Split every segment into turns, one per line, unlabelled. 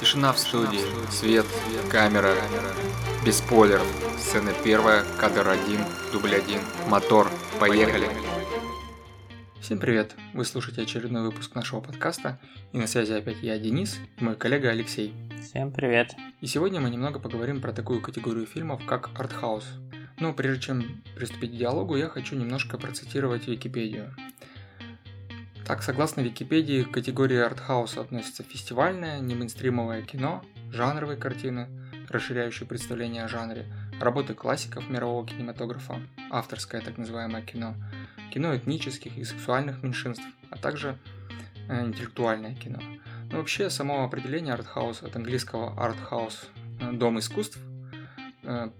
Тишина в студии, свет, камера, без спойлеров. Сцена первая, кадр один, дубль один, мотор, поехали. Всем привет! Вы слушаете очередной выпуск нашего подкаста, и на связи опять я, Денис, и мой коллега Алексей.
Всем привет!
И сегодня мы немного поговорим про такую категорию фильмов, как артхаус. Но прежде чем приступить к диалогу, я хочу немножко процитировать Википедию. Так, согласно Википедии, к категории артхауса относятся фестивальное, немейнстримовое кино, жанровые картины, расширяющие представление о жанре, работы классиков мирового кинематографа, авторское так называемое кино, кино этнических и сексуальных меньшинств, а также э, интеллектуальное кино. Но вообще само определение артхаус от английского артхаус э, дом искусств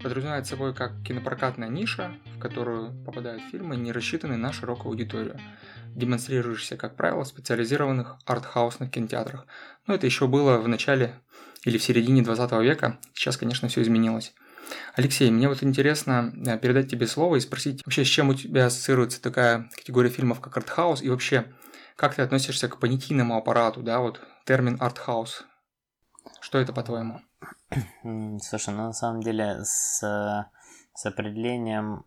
подразумевает собой как кинопрокатная ниша, в которую попадают фильмы, не рассчитанные на широкую аудиторию – демонстрирующийся, как правило, в специализированных артхаусных кинотеатрах. Но это еще было в начале или в середине 20 века. Сейчас, конечно, все изменилось. Алексей, мне вот интересно э, передать тебе слово и спросить вообще, с чем у тебя ассоциируется такая категория фильмов, как артхаус, и вообще, как ты относишься к понятийному аппарату, да, вот термин артхаус. Что это, по-твоему?
Слушай, ну на самом деле с с определением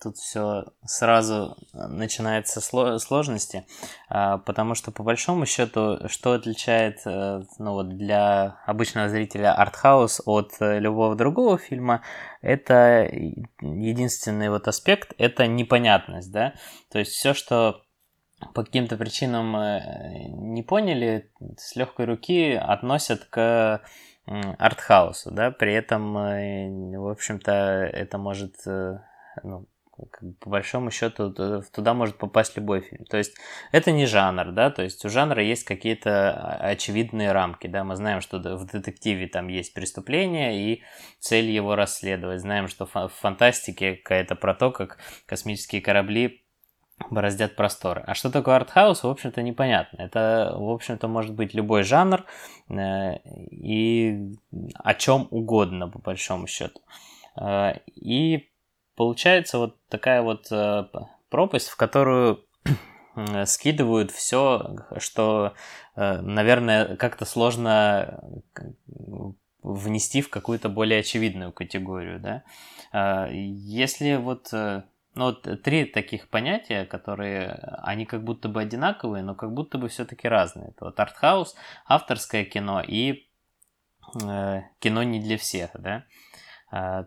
тут все сразу начинается сложности, а, потому что по большому счету, что отличает э, ну, вот для обычного зрителя артхаус от э, любого другого фильма, это единственный вот аспект, это непонятность, да, то есть все, что по каким-то причинам э, не поняли, с легкой руки относят к артхаусу, да, при этом, э, в общем-то, это может, э, ну, по большому счету, туда может попасть любой фильм. То есть это не жанр, да, то есть у жанра есть какие-то очевидные рамки, да, мы знаем, что в детективе там есть преступление и цель его расследовать. Знаем, что в фантастике какая-то про то, как космические корабли бороздят просторы. А что такое артхаус, в общем-то, непонятно. Это, в общем-то, может быть любой жанр э, и о чем угодно, по большому счету. Э, и получается вот такая вот э, пропасть, в которую скидывают все, что, э, наверное, как-то сложно внести в какую-то более очевидную категорию, да. Э, если вот э, ну, вот три таких понятия, которые, они как будто бы одинаковые, но как будто бы все-таки разные. Это вот артхаус, авторское кино и э, кино не для всех, да. А,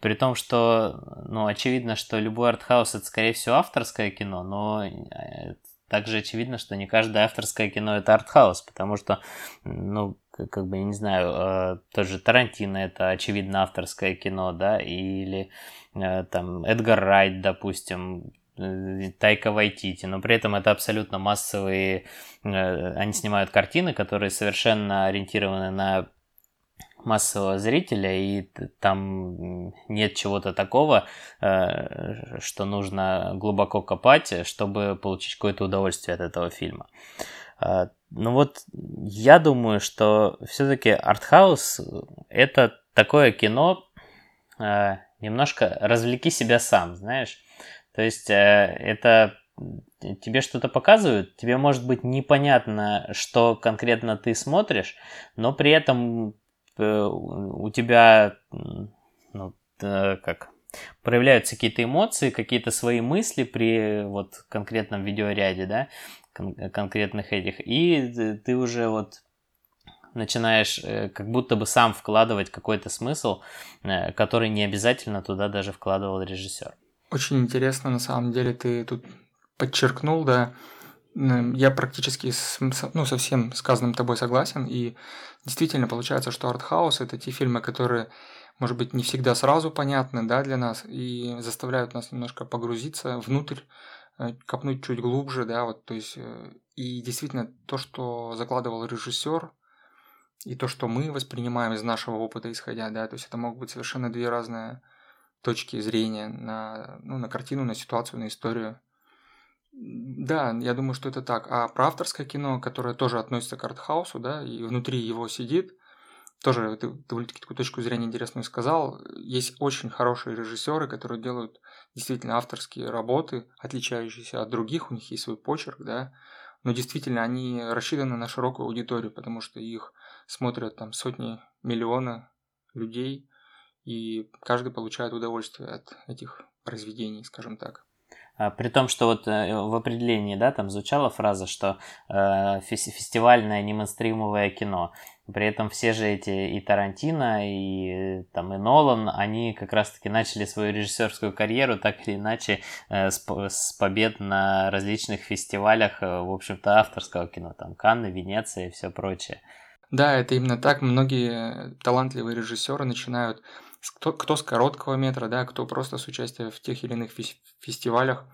при том, что, ну, очевидно, что любой артхаус это, скорее всего, авторское кино, но э, также очевидно, что не каждое авторское кино это артхаус, потому что, ну, как бы, я не знаю, э, тоже Тарантино это, очевидно, авторское кино, да, или Э, там Эдгар Райт, допустим, э, Тайка Вайтити, но при этом это абсолютно массовые, они снимают картины, которые совершенно ориентированы на массового зрителя, и там нет чего-то такого, что нужно глубоко копать, чтобы получить какое-то удовольствие от этого фильма. Ну вот, я думаю, что все-таки артхаус это такое кино, немножко развлеки себя сам, знаешь. То есть э, это тебе что-то показывают, тебе может быть непонятно, что конкретно ты смотришь, но при этом э, у тебя, ну, э, как, проявляются какие-то эмоции, какие-то свои мысли при вот конкретном видеоряде, да, кон- конкретных этих, и ты уже вот начинаешь э, как будто бы сам вкладывать какой-то смысл, э, который не обязательно туда даже вкладывал режиссер.
Очень интересно, на самом деле, ты тут подчеркнул, да, я практически с, ну, со всем сказанным тобой согласен, и действительно получается, что артхаус – это те фильмы, которые, может быть, не всегда сразу понятны да, для нас, и заставляют нас немножко погрузиться внутрь, э, копнуть чуть глубже, да, вот, то есть, и действительно то, что закладывал режиссер, и то, что мы воспринимаем из нашего опыта исходя, да, то есть это могут быть совершенно две разные точки зрения на, ну, на картину, на ситуацию, на историю. Да, я думаю, что это так. А про авторское кино, которое тоже относится к артхаусу, да, и внутри его сидит, тоже ты довольно-таки такую точку зрения интересную сказал. Есть очень хорошие режиссеры, которые делают действительно авторские работы, отличающиеся от других, у них есть свой почерк, да, но действительно они рассчитаны на широкую аудиторию, потому что их смотрят там сотни, миллионы людей, и каждый получает удовольствие от этих произведений, скажем так.
А, при том, что вот э, в определении, да, там звучала фраза, что э, фестивальное немейнстримовое кино. При этом все же эти и Тарантино, и там и Нолан, они как раз-таки начали свою режиссерскую карьеру так или иначе э, с, с побед на различных фестивалях, э, в общем-то, авторского кино, там Канны, Венеция и все прочее.
Да, это именно так. Многие талантливые режиссеры начинают кто, кто с короткого метра, да, кто просто с участия в тех или иных фестивалях.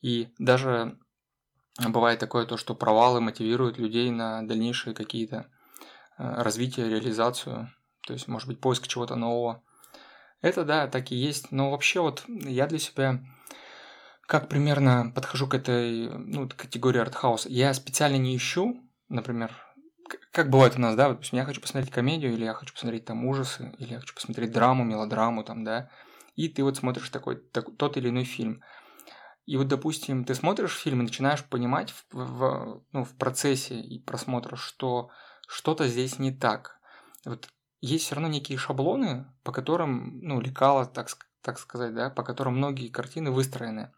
И даже бывает такое то, что провалы мотивируют людей на дальнейшие какие-то Э, развитие, реализацию, то есть, может быть, поиск чего-то нового. Это, да, так и есть. Но вообще вот я для себя как примерно подхожу к этой ну, категории артхауса. Я специально не ищу, например, как бывает у нас, да, допустим, я хочу посмотреть комедию, или я хочу посмотреть там ужасы, или я хочу посмотреть драму, мелодраму, там, да, и ты вот смотришь такой, так, тот или иной фильм. И вот, допустим, ты смотришь фильм и начинаешь понимать в, в, ну, в процессе и просмотра, что что-то здесь не так. Вот есть все равно некие шаблоны, по которым, ну, лекала, так, так сказать, да, по которым многие картины выстроены.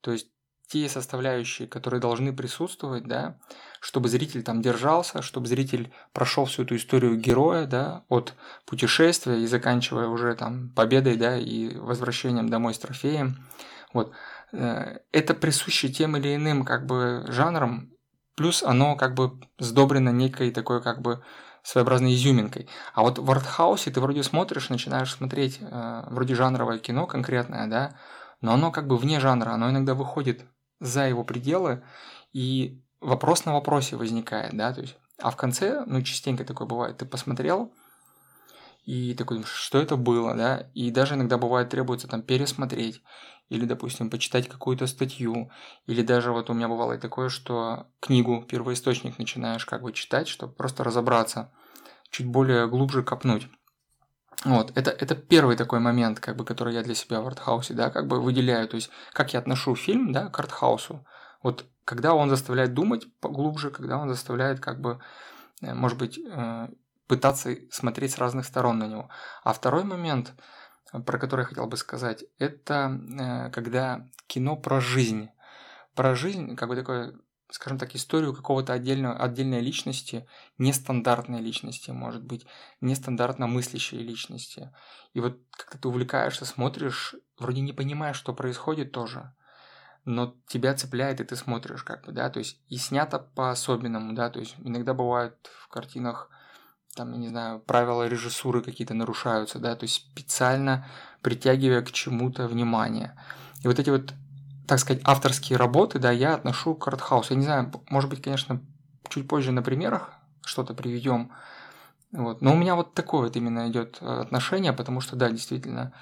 То есть те составляющие, которые должны присутствовать, да, чтобы зритель там держался, чтобы зритель прошел всю эту историю героя, да, от путешествия и заканчивая уже там победой, да, и возвращением домой с трофеем. Вот. Э, это присуще тем или иным как бы жанрам Плюс оно как бы сдобрено некой такой как бы своеобразной изюминкой. А вот в артхаусе ты вроде смотришь, начинаешь смотреть э, вроде жанровое кино конкретное, да, но оно как бы вне жанра, оно иногда выходит за его пределы, и вопрос на вопросе возникает, да, то есть, а в конце, ну, частенько такое бывает, ты посмотрел, и такой, что это было, да, и даже иногда бывает требуется там пересмотреть, или, допустим, почитать какую-то статью, или даже вот у меня бывало и такое, что книгу, первоисточник начинаешь как бы читать, чтобы просто разобраться, чуть более глубже копнуть. Вот, это, это первый такой момент, как бы, который я для себя в артхаусе, да, как бы выделяю, то есть, как я отношу фильм, да, к артхаусу. Вот, когда он заставляет думать поглубже, когда он заставляет, как бы, э, может быть, э, пытаться смотреть с разных сторон на него. А второй момент – про который я хотел бы сказать, это э, когда кино про жизнь. Про жизнь, как бы такое, скажем так, историю какого-то отдельного, отдельной личности, нестандартной личности, может быть, нестандартно мыслящей личности. И вот когда ты увлекаешься, смотришь, вроде не понимаешь, что происходит тоже, но тебя цепляет, и ты смотришь, как бы, да, то есть и снято по-особенному, да, то есть иногда бывает в картинах там, я не знаю, правила режиссуры какие-то нарушаются, да, то есть специально притягивая к чему-то внимание. И вот эти вот, так сказать, авторские работы, да, я отношу к артхаусу. Я не знаю, может быть, конечно, чуть позже на примерах что-то приведем, вот. Но у меня вот такое вот именно идет э, отношение, потому что, да, действительно,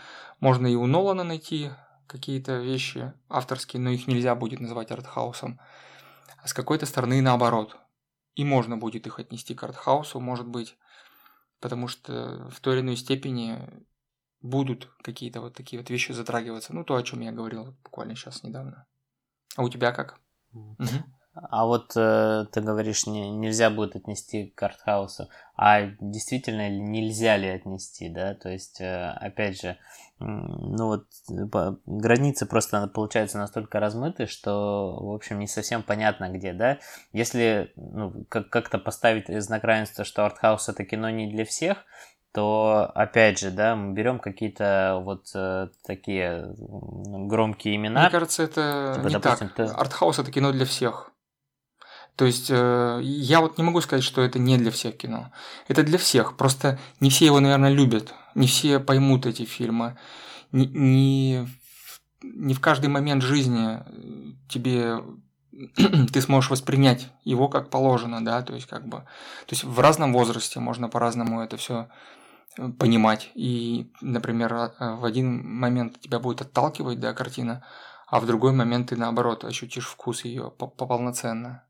можно и у Нолана найти какие-то вещи авторские, но их нельзя будет называть артхаусом. А с какой-то стороны наоборот. И можно будет их отнести к артхаусу, может быть потому что в той или иной степени будут какие-то вот такие вот вещи затрагиваться. Ну, то, о чем я говорил буквально сейчас недавно. А у тебя как?
Угу. А вот э, ты говоришь, не, нельзя будет отнести к артхаусу. А действительно нельзя ли отнести, да? То есть, э, опять же, ну вот границы просто получаются настолько размыты, что, в общем, не совсем понятно где, да? Если ну, как-то поставить знак равенства, что артхаус это кино не для всех, то опять же, да, мы берем какие-то вот э, такие громкие имена.
Мне кажется, это типа, не допустим, так. Ты... Артхаус это кино для всех. То есть э, я вот не могу сказать, что это не для всех кино. Это для всех. Просто не все его, наверное, любят. Не все поймут эти фильмы. Не, не, не в каждый момент жизни э, тебе ты сможешь воспринять его как положено, да, то есть как бы, то есть в разном возрасте можно по-разному это все понимать. И, например, в один момент тебя будет отталкивать, да, картина, а в другой момент ты наоборот ощутишь вкус ее полноценно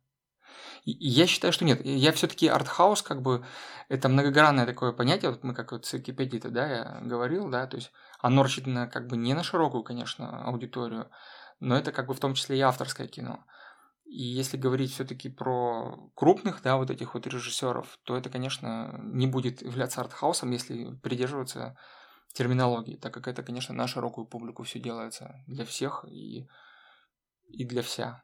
я считаю, что нет. Я все-таки артхаус, как бы, это многогранное такое понятие. Вот мы как вот с Википедией да, я говорил, да, то есть оно рассчитано как бы не на широкую, конечно, аудиторию, но это как бы в том числе и авторское кино. И если говорить все-таки про крупных, да, вот этих вот режиссеров, то это, конечно, не будет являться артхаусом, если придерживаться терминологии, так как это, конечно, на широкую публику все делается для всех и, и для вся.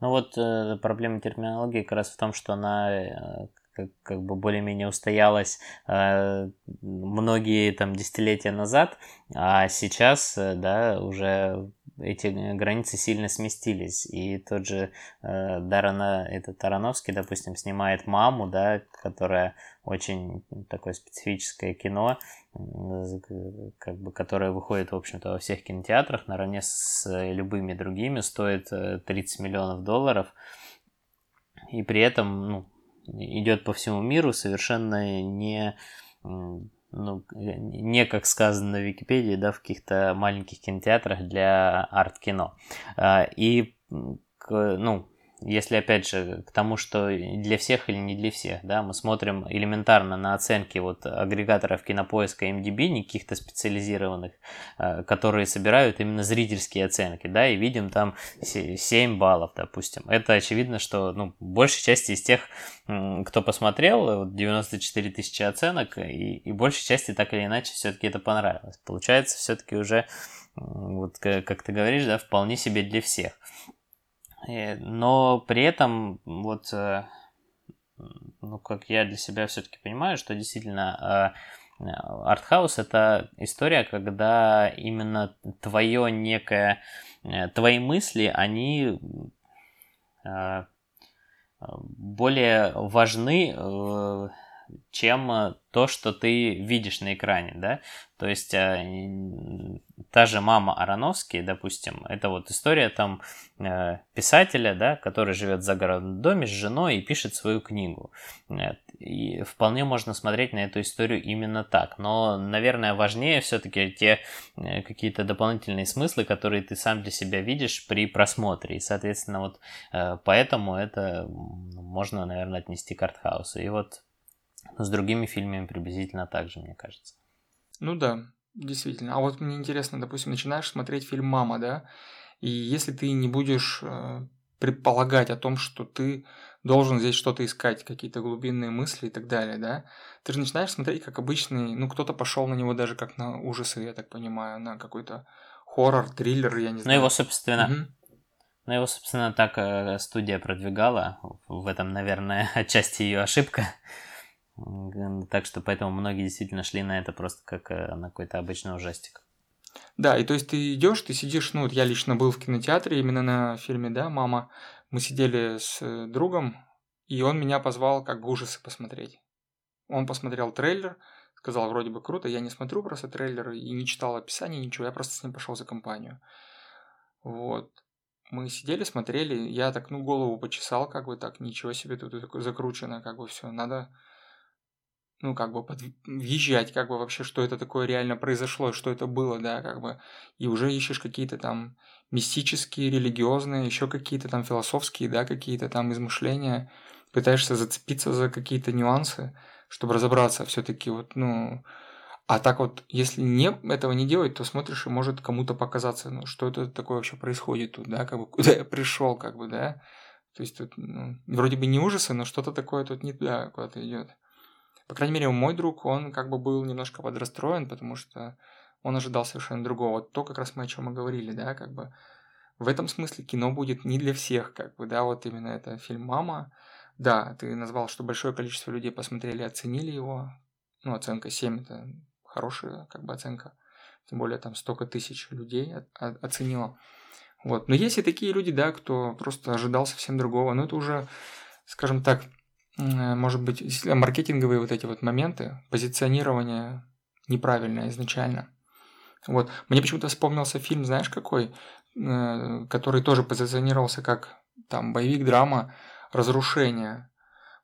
Ну вот э, проблема терминологии как раз в том, что она э, как, как бы более-менее устоялась э, многие там десятилетия назад, а сейчас, э, да, уже эти границы сильно сместились. И тот же э, Дарана, этот Тарановский, допустим, снимает «Маму», да, которая очень такое специфическое кино, как бы, которое выходит, в общем-то, во всех кинотеатрах наравне с любыми другими, стоит 30 э, миллионов долларов. И при этом, ну, идет по всему миру совершенно не ну, не как сказано на Википедии, да, в каких-то маленьких кинотеатрах для арт-кино. А, и, ну, если опять же к тому, что для всех или не для всех, да, мы смотрим элементарно на оценки вот агрегаторов кинопоиска MDB, не каких-то специализированных, а, которые собирают именно зрительские оценки, да, и видим там 7 баллов, допустим. Это очевидно, что, ну, большей части из тех, кто посмотрел, 94 тысячи оценок, и, и большей части так или иначе все-таки это понравилось. Получается, все-таки уже, вот как ты говоришь, да, вполне себе для всех. Э, но при этом вот, э, ну, как я для себя все-таки понимаю, что действительно э, артхаус это история, когда именно твое некое, твои мысли, они более важны, чем то, что ты видишь на экране, да, то есть та же мама Ароновский, допустим, это вот история там э, писателя, да, который живет в загородном доме с женой и пишет свою книгу. И вполне можно смотреть на эту историю именно так. Но, наверное, важнее все-таки те э, какие-то дополнительные смыслы, которые ты сам для себя видишь при просмотре. И, соответственно, вот э, поэтому это можно, наверное, отнести к артхаусу. И вот с другими фильмами приблизительно так же, мне кажется.
Ну да, Действительно. А вот мне интересно, допустим, начинаешь смотреть фильм «Мама», да, и если ты не будешь э, предполагать о том, что ты должен здесь что-то искать, какие-то глубинные мысли и так далее, да, ты же начинаешь смотреть как обычный, ну, кто-то пошел на него даже как на ужасы, я так понимаю, на какой-то хоррор, триллер, я не знаю.
Ну, его, собственно, угу. Ну, его, собственно, так э, студия продвигала. В этом, наверное, отчасти ее ошибка. Так что поэтому многие действительно шли на это просто как э, на какой-то обычный ужастик.
Да, и то есть ты идешь, ты сидишь, ну вот я лично был в кинотеатре именно на фильме, да, «Мама». Мы сидели с э, другом, и он меня позвал как бы ужасы посмотреть. Он посмотрел трейлер, сказал, вроде бы круто, я не смотрю просто трейлер и не читал описание, ничего, я просто с ним пошел за компанию. Вот. Мы сидели, смотрели, я так, ну, голову почесал, как бы так, ничего себе, тут закручено, как бы все, надо ну, как бы под... въезжать, как бы вообще, что это такое реально произошло, что это было, да, как бы, и уже ищешь какие-то там мистические, религиозные, еще какие-то там философские, да, какие-то там измышления, пытаешься зацепиться за какие-то нюансы, чтобы разобраться все-таки вот, ну, а так вот, если не, этого не делать, то смотришь, и может кому-то показаться, ну, что это такое вообще происходит тут, да, как бы, куда я пришел, как бы, да, то есть тут, ну, вроде бы не ужасы, но что-то такое тут не туда куда-то идет. По крайней мере, мой друг, он как бы был немножко подрастроен, потому что он ожидал совершенно другого. То, как раз мы о чем мы говорили, да, как бы в этом смысле кино будет не для всех, как бы, да, вот именно это фильм «Мама». Да, ты назвал, что большое количество людей посмотрели и оценили его. Ну, оценка 7 – это хорошая, как бы, оценка. Тем более, там столько тысяч людей оценило. Вот. Но есть и такие люди, да, кто просто ожидал совсем другого. Но это уже, скажем так, может быть, маркетинговые вот эти вот моменты, позиционирование неправильное изначально. Вот. Мне почему-то вспомнился фильм, знаешь, какой, э, который тоже позиционировался как там боевик, драма, разрушение.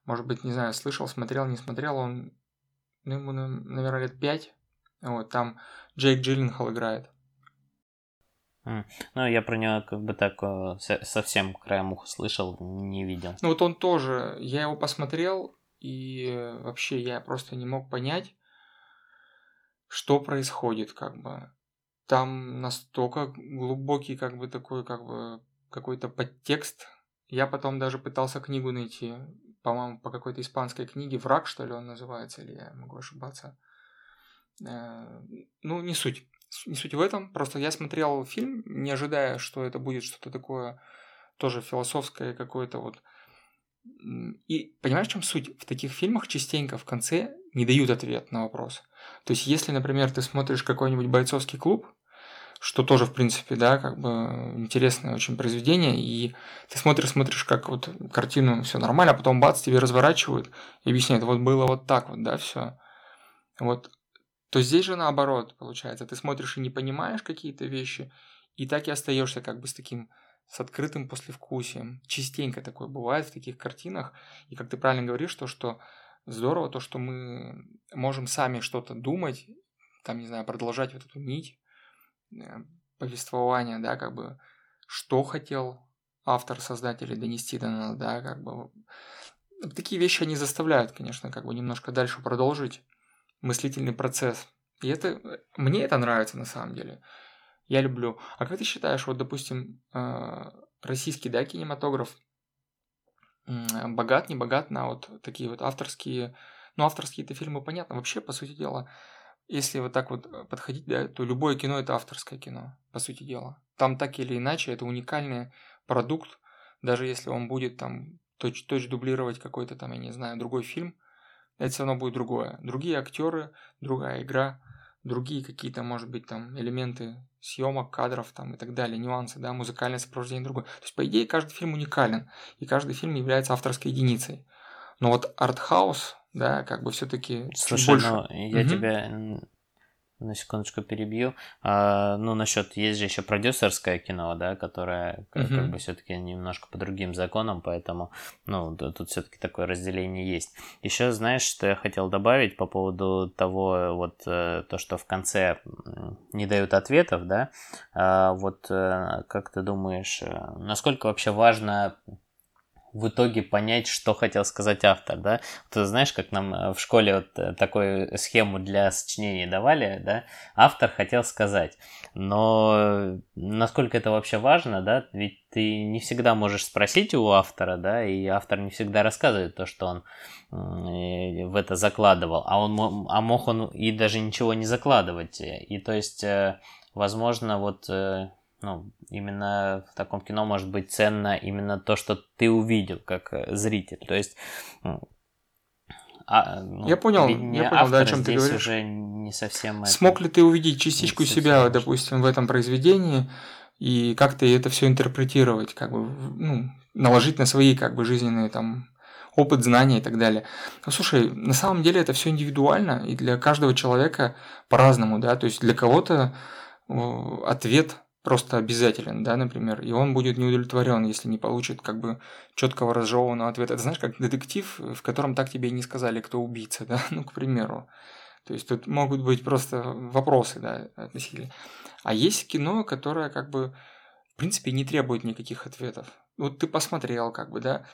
Может быть, не знаю, слышал, смотрел, не смотрел, он, ну, ему, наверное, лет пять. Вот, там Джейк Джилленхол играет.
Ну, я про него как бы так э, совсем краем уха слышал, не видел.
Ну, вот он тоже, я его посмотрел, и вообще я просто не мог понять, что происходит, как бы. Там настолько глубокий, как бы, такой, как бы, какой-то подтекст. Я потом даже пытался книгу найти, по-моему, по какой-то испанской книге, «Враг», что ли, он называется, или я могу ошибаться. Э, ну, не суть. Не суть в этом, просто я смотрел фильм, не ожидая, что это будет что-то такое тоже философское какое-то вот. И понимаешь, в чем суть? В таких фильмах частенько в конце не дают ответ на вопрос. То есть, если, например, ты смотришь какой-нибудь бойцовский клуб, что тоже, в принципе, да, как бы интересное очень произведение, и ты смотришь, смотришь, как вот картину все нормально, а потом бац, тебе разворачивают и объясняют, вот было вот так вот, да, все. Вот. То здесь же наоборот, получается, ты смотришь и не понимаешь какие-то вещи, и так и остаешься как бы с таким с открытым послевкусием. Частенько такое бывает в таких картинах. И как ты правильно говоришь, то, что здорово, то, что мы можем сами что-то думать, там, не знаю, продолжать вот эту нить э, повествования, да, как бы, что хотел автор, создатель донести до нас, да, как бы. Такие вещи они заставляют, конечно, как бы немножко дальше продолжить мыслительный процесс. И это, мне это нравится на самом деле. Я люблю. А как ты считаешь, вот, допустим, э, российский, да, кинематограф богат, не богат на вот такие вот авторские, ну, авторские-то фильмы, понятно, вообще, по сути дела, если вот так вот э, подходить, да, то любое кино – это авторское кино, по сути дела. Там так или иначе это уникальный продукт, даже если он будет там точь-точь дублировать какой-то там, я не знаю, другой фильм, это все равно будет другое. Другие актеры, другая игра, другие какие-то, может быть, там элементы съемок, кадров там и так далее, нюансы, да, музыкальное сопровождение другое. То есть, по идее, каждый фильм уникален, и каждый фильм является авторской единицей. Но вот артхаус, да, как бы все-таки
Слушай, больше. ну я угу. тебя на секундочку перебью. А, ну, насчет, есть же еще продюсерское кино, да, которое как, как бы все-таки немножко по другим законам, поэтому, ну, тут все-таки такое разделение есть. Еще, знаешь, что я хотел добавить по поводу того, вот, э, то, что в конце не дают ответов, да, а, вот, э, как ты думаешь, э, насколько вообще важно в итоге понять, что хотел сказать автор, да. Ты знаешь, как нам э, в школе вот э, такую схему для сочинения давали, да, автор хотел сказать. Но насколько это вообще важно, да, ведь ты не всегда можешь спросить у автора, да, и автор не всегда рассказывает то, что он в это закладывал, а он а мог он и даже ничего не закладывать. И то есть, э, возможно, вот ну, именно в таком кино может быть ценно именно то, что ты увидел как э, зритель. То есть
а, ну, я понял, я понял, да, о чем ты говоришь.
уже не совсем.
Смог это... ли ты увидеть частичку себя, важно. допустим, в этом произведении, и как ты это все интерпретировать, как бы, ну, наложить на свои, как бы, жизненные там опыт, знания и так далее. Ну, слушай, на самом деле это все индивидуально, и для каждого человека по-разному, да, то есть для кого-то ответ просто обязателен, да, например, и он будет неудовлетворен, если не получит как бы четкого разжеванного ответа. Это знаешь, как детектив, в котором так тебе и не сказали, кто убийца, да, ну, к примеру. То есть тут могут быть просто вопросы, да, относительно. А есть кино, которое как бы, в принципе, не требует никаких ответов. Вот ты посмотрел, как бы, да,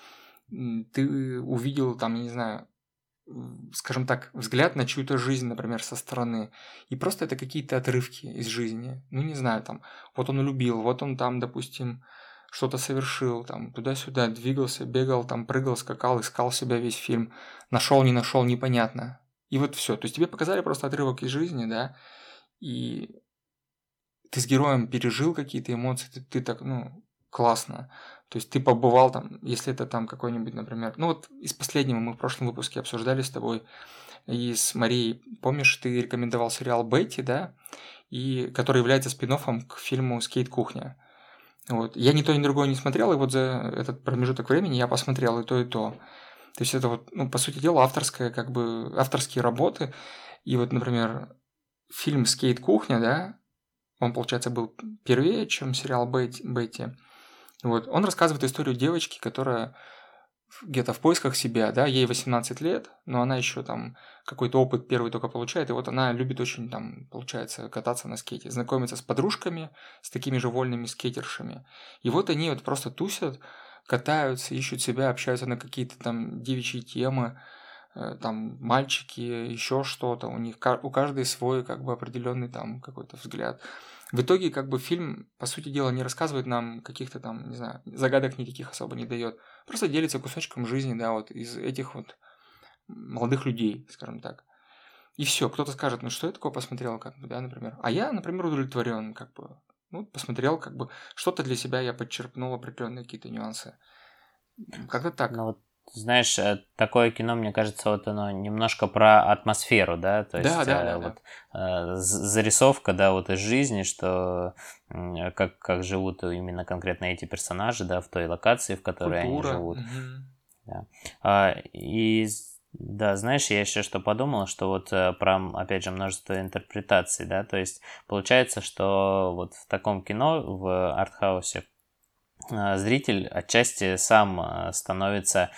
ты увидел там, я не знаю, скажем так, взгляд на чью-то жизнь, например, со стороны. И просто это какие-то отрывки из жизни. Ну, не знаю, там, вот он любил, вот он там, допустим, что-то совершил, там, туда-сюда двигался, бегал, там, прыгал, скакал, искал себя весь фильм. Нашел, не нашел, непонятно. И вот все. То есть тебе показали просто отрывок из жизни, да, и ты с героем пережил какие-то эмоции, ты, ты так, ну, классно. То есть ты побывал там, если это там какой-нибудь, например, ну вот из последнего мы в прошлом выпуске обсуждали с тобой и с Марией, помнишь, ты рекомендовал сериал Бетти, да, и который является спин-офф к фильму «Скейт кухня». Вот. Я ни то, ни другое не смотрел, и вот за этот промежуток времени я посмотрел и то, и то. То есть это вот, ну, по сути дела, авторская, как бы, авторские работы. И вот, например, фильм «Скейт кухня», да, он, получается, был первее, чем сериал Бетти. Вот. Он рассказывает историю девочки, которая где-то в поисках себя, да, ей 18 лет, но она еще там какой-то опыт первый только получает, и вот она любит очень там, получается, кататься на скейте, знакомиться с подружками, с такими же вольными скейтершами. И вот они вот просто тусят, катаются, ищут себя, общаются на какие-то там девичьи темы, э, там мальчики, еще что-то, у них у каждой свой как бы определенный там какой-то взгляд. В итоге как бы фильм, по сути дела, не рассказывает нам каких-то там, не знаю, загадок никаких особо не дает. Просто делится кусочком жизни, да, вот из этих вот молодых людей, скажем так. И все, кто-то скажет, ну что я такое посмотрел, как бы, да, например. А я, например, удовлетворен, как бы, ну, посмотрел, как бы, что-то для себя я подчерпнул определенные какие-то нюансы. Как-то так.
Ну, вот знаешь, э, такое кино, мне кажется, вот оно немножко про атмосферу, да, то есть
да, да, да,
вот да. зарисовка, да, вот из жизни, что как, как живут именно конкретно эти персонажи, да, в той локации, в которой Культура. они живут. Угу. Да. А, и да, знаешь, я еще что подумал, что вот э, про, опять же, множество интерпретаций, да, то есть получается, что вот в таком кино, в артхаусе, э, зритель отчасти сам э, становится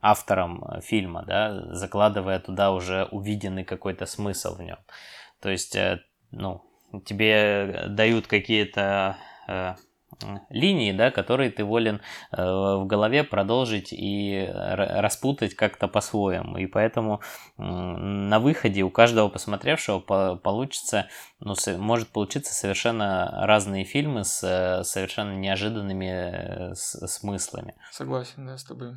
автором фильма, да, закладывая туда уже увиденный какой-то смысл в нем. То есть, ну, тебе дают какие-то линии, да, которые ты волен э, в голове продолжить и распутать как-то по-своему. И поэтому на выходе у каждого посмотревшего получится, ну, может получиться совершенно разные фильмы с э, совершенно неожиданными э, смыслами.
Согласен, да, с тобой.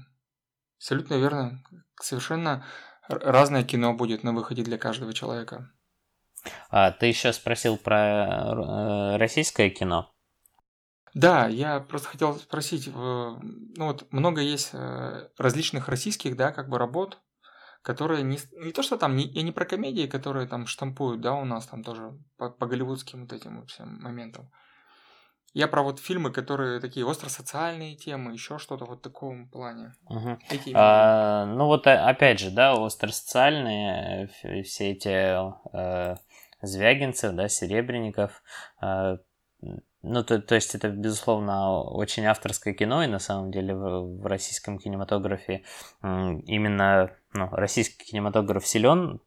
Абсолютно верно. Совершенно разное кино будет на выходе для каждого человека.
А, ты еще спросил про российское кино.
Да, я просто хотел спросить, ну вот много есть э, различных российских, да, как бы работ, которые не, не то, что там, не, я не про комедии, которые там штампуют, да, у нас там тоже по, по голливудским вот этим вот всем моментам. Я про вот фильмы, которые такие остро-социальные темы, еще что-то вот в таком плане.
Угу. А, ну вот опять же, да, остро-социальные, все эти э, Звягинцев, да, Серебренников, э, ну, то, то есть это, безусловно, очень авторское кино, и на самом деле в, в российском кинематографе именно ну, российский кинематограф силен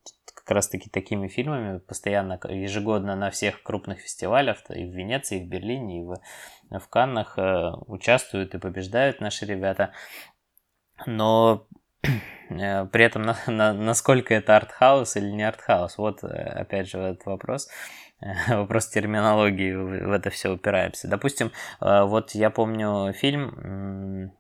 как раз-таки такими фильмами, постоянно, ежегодно на всех крупных фестивалях, и в Венеции, и в Берлине, и в, в Каннах э, участвуют и побеждают наши ребята. Но э, при этом на, на, насколько это артхаус или не артхаус, вот э, опять же этот вопрос. вопрос терминологии в это все упираемся. Допустим, э, вот я помню фильм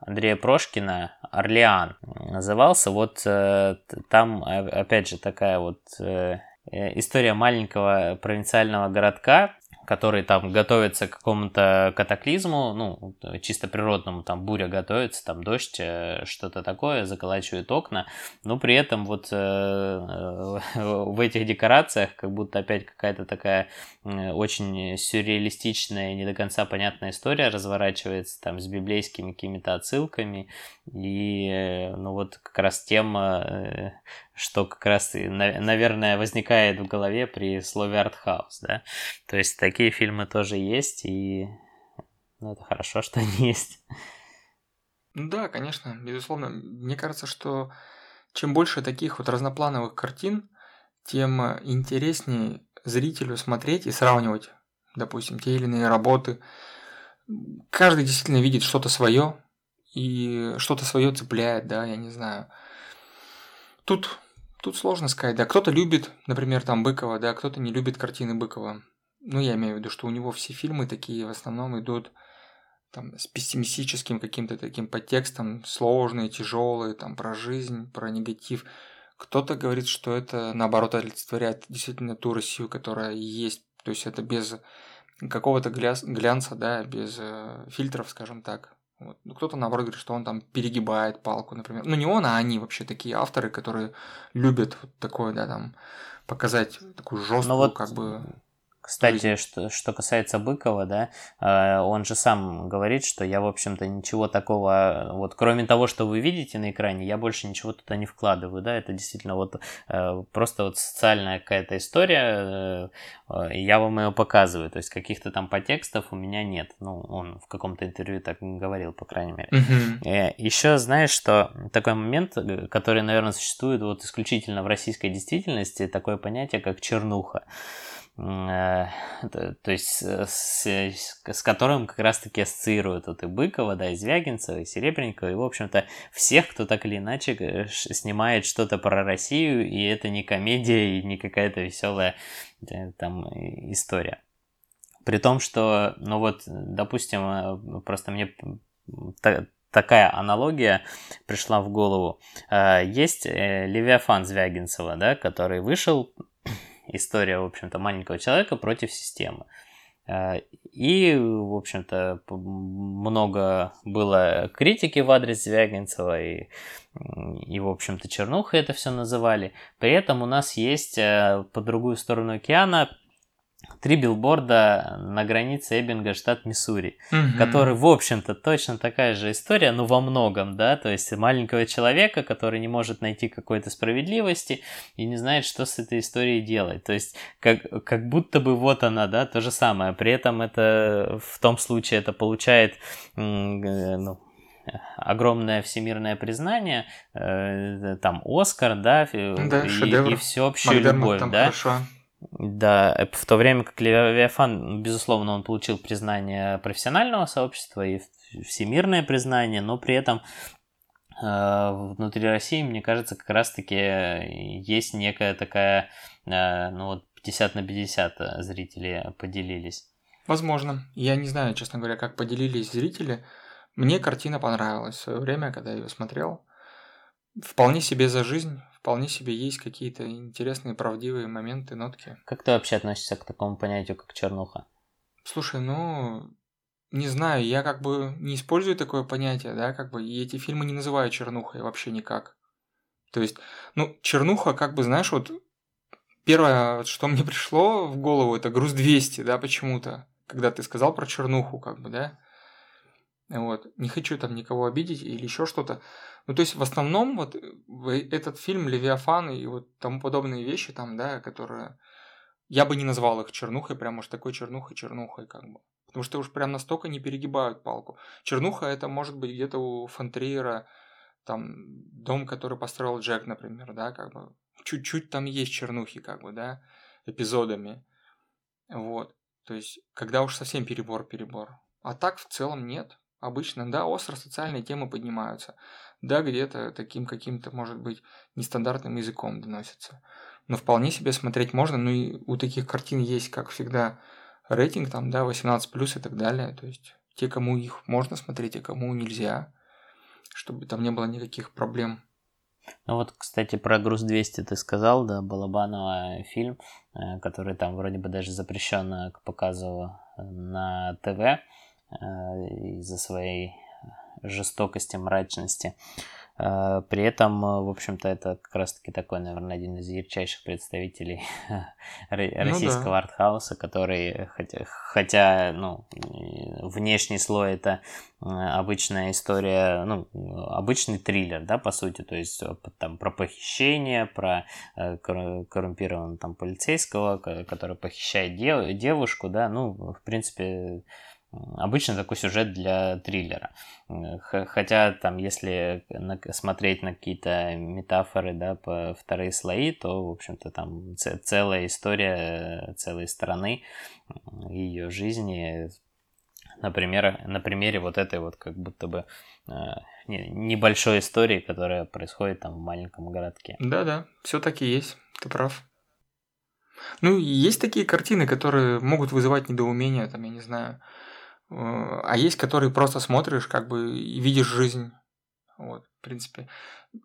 Андрея Прошкина «Орлеан» назывался. Вот э, там, опять же, такая вот э, история маленького провинциального городка, который там готовится к какому-то катаклизму, ну, чисто природному, там буря готовится, там дождь, э, что-то такое, заколачивает окна, но при этом вот э, в этих декорациях как будто опять какая-то такая очень сюрреалистичная, не до конца понятная история разворачивается там с библейскими какими-то отсылками, и э, ну вот как раз тема что как раз, наверное, возникает в голове при слове артхаус, да. То есть такие фильмы тоже есть, и ну, это хорошо, что они есть.
Да, конечно, безусловно. Мне кажется, что чем больше таких вот разноплановых картин, тем интереснее зрителю смотреть и сравнивать, допустим, те или иные работы. Каждый действительно видит что-то свое, и что-то свое цепляет, да, я не знаю. Тут Тут сложно сказать, да. Кто-то любит, например, там Быкова, да, кто-то не любит картины Быкова. Ну, я имею в виду, что у него все фильмы такие в основном идут там с пессимистическим каким-то таким подтекстом, сложные, тяжелые, там про жизнь, про негатив. Кто-то говорит, что это наоборот олицетворяет действительно ту Россию, которая есть, то есть это без какого-то глянца, да, без э, фильтров, скажем так. Вот. Ну, кто-то, наоборот, говорит, что он там перегибает палку, например. Ну, не он, а они вообще такие авторы, которые любят вот такое, да, там, показать такую жесткую, ну, вот как бы
кстати, что, что касается Быкова, да, э, он же сам говорит, что я, в общем-то, ничего такого, вот кроме того, что вы видите на экране, я больше ничего туда не вкладываю, да, это действительно вот э, просто вот социальная какая-то история, э, я вам ее показываю, то есть каких-то там подтекстов у меня нет, ну, он в каком-то интервью так говорил, по крайней мере. Uh-huh. Еще знаешь, что такой момент, который, наверное, существует вот исключительно в российской действительности, такое понятие, как чернуха. Э, то есть э, с, с которым как раз-таки ассоциируют вот и Быкова, да, и Звягинцева, и Серебренникова, и, в общем-то, всех, кто так или иначе э, снимает что-то про Россию, и это не комедия, и не какая-то веселая там история. При том, что, ну вот, допустим, э, просто мне такая аналогия пришла в голову. Э, есть э, Левиафан Звягинцева, да, который вышел, история, в общем-то, маленького человека против системы. Э, и, в общем-то, много было критики в адрес Звягинцева, и, и в общем-то, чернуха это все называли. При этом у нас есть по другую сторону океана три билборда на границе Эббинга, штат Миссури, угу. который, в общем-то, точно такая же история, но во многом, да, то есть маленького человека, который не может найти какой-то справедливости и не знает, что с этой историей делать. То есть как, как будто бы вот она, да, то же самое. При этом это в том случае это получает ну, огромное всемирное признание, э, там Оскар, да, да и, и всеобщую любовь, да. Хорошо. Да, э, в то время как Левиафан, безусловно, он получил признание профессионального сообщества и всемирное признание, но при этом э, внутри России, мне кажется, как раз-таки есть некая такая, э, ну вот 50 на 50 зрители поделились.
Возможно. Я не знаю, честно говоря, как поделились зрители. Мне картина понравилась в свое время, когда я ее смотрел. Вполне себе за жизнь, вполне себе есть какие-то интересные, правдивые моменты, нотки.
Как ты вообще относишься к такому понятию, как чернуха?
Слушай, ну, не знаю, я как бы не использую такое понятие, да, как бы, и эти фильмы не называю чернухой вообще никак. То есть, ну, чернуха, как бы, знаешь, вот первое, что мне пришло в голову, это груз 200, да, почему-то, когда ты сказал про чернуху, как бы, да. Вот. Не хочу там никого обидеть или еще что-то. Ну, то есть, в основном, вот этот фильм «Левиафан» и вот тому подобные вещи там, да, которые... Я бы не назвал их чернухой, прям уж такой чернухой-чернухой, как бы. Потому что уж прям настолько не перегибают палку. Чернуха это может быть где-то у Фонтриера, там, дом, который построил Джек, например, да, как бы. Чуть-чуть там есть чернухи, как бы, да, эпизодами. Вот. То есть, когда уж совсем перебор-перебор. А так в целом нет. Обычно, да, остро социальные темы поднимаются. Да, где-то таким каким-то, может быть, нестандартным языком доносятся. Но вполне себе смотреть можно. Ну и у таких картин есть, как всегда, рейтинг там, да, 18+, и так далее. То есть те, кому их можно смотреть, а кому нельзя. Чтобы там не было никаких проблем.
Ну вот, кстати, про «Груз 200» ты сказал, да, Балабанова фильм, э, который там вроде бы даже запрещен к показу на ТВ. Э, из-за своей жестокости, мрачности. Э, при этом, э, в общем-то, это как раз-таки такой, наверное, один из ярчайших представителей российского ну, да. артхауса, который, хотя, хотя, ну, внешний слой это обычная история, ну, обычный триллер, да, по сути, то есть там про похищение, про коррумпированного там полицейского, который похищает дев, девушку, да, ну, в принципе, Обычно такой сюжет для триллера. Хотя там, если смотреть на какие-то метафоры, да, по вторые слои, то, в общем-то, там целая история целой страны, ее жизни, например, на примере вот этой вот как будто бы э, небольшой истории, которая происходит там в маленьком городке.
Да-да, все таки есть, ты прав. Ну, есть такие картины, которые могут вызывать недоумение, там, я не знаю, а есть, которые просто смотришь, как бы, и видишь жизнь. Вот, в принципе.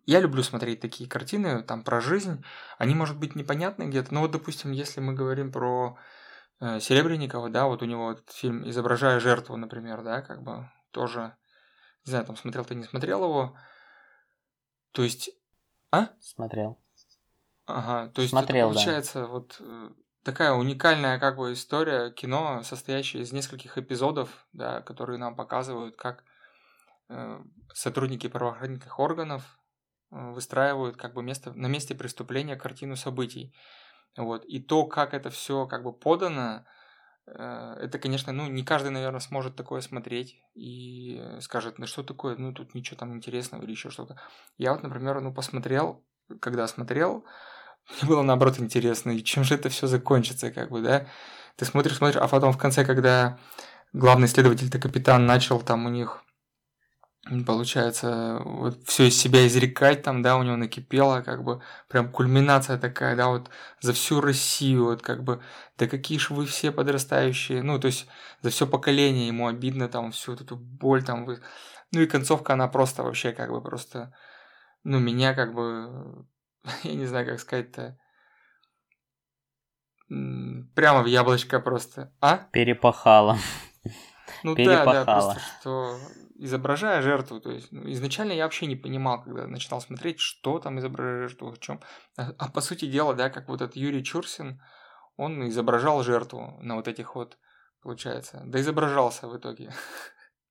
Я люблю смотреть такие картины, там, про жизнь. Они, может быть, непонятны где-то. Но вот, допустим, если мы говорим про э, Серебренникова, да, вот у него этот фильм «Изображая жертву», например, да, как бы, тоже, не знаю, там, смотрел ты, не смотрел его. То есть... А?
Смотрел.
Ага, то есть Смотрел, это получается да. вот э, такая уникальная как бы история кино, состоящая из нескольких эпизодов, да, которые нам показывают, как э, сотрудники правоохранительных органов э, выстраивают как бы место, на месте преступления картину событий. Вот. И то, как это все как бы подано, э, это, конечно, ну, не каждый, наверное, сможет такое смотреть и скажет, ну что такое, ну тут ничего там интересного или еще что-то. Я вот, например, ну посмотрел, когда смотрел, мне было наоборот интересно, и чем же это все закончится, как бы, да? Ты смотришь, смотришь, а потом в конце, когда главный следователь-то капитан начал там у них получается, вот все из себя изрекать там, да, у него накипело, как бы, прям кульминация такая, да, вот за всю Россию, вот как бы, да какие же вы все подрастающие, ну, то есть за все поколение ему обидно там, всю вот эту боль там, вы... ну и концовка, она просто вообще как бы просто, ну, меня как бы, я не знаю, как сказать-то, прямо в яблочко просто, а?
Перепахала.
Ну да, да, просто что изображая жертву, то есть ну, изначально я вообще не понимал, когда начинал смотреть, что там изображает жертву, в чем. А, а по сути дела, да, как вот этот Юрий Чурсин, он изображал жертву на вот этих вот, получается, да изображался в итоге,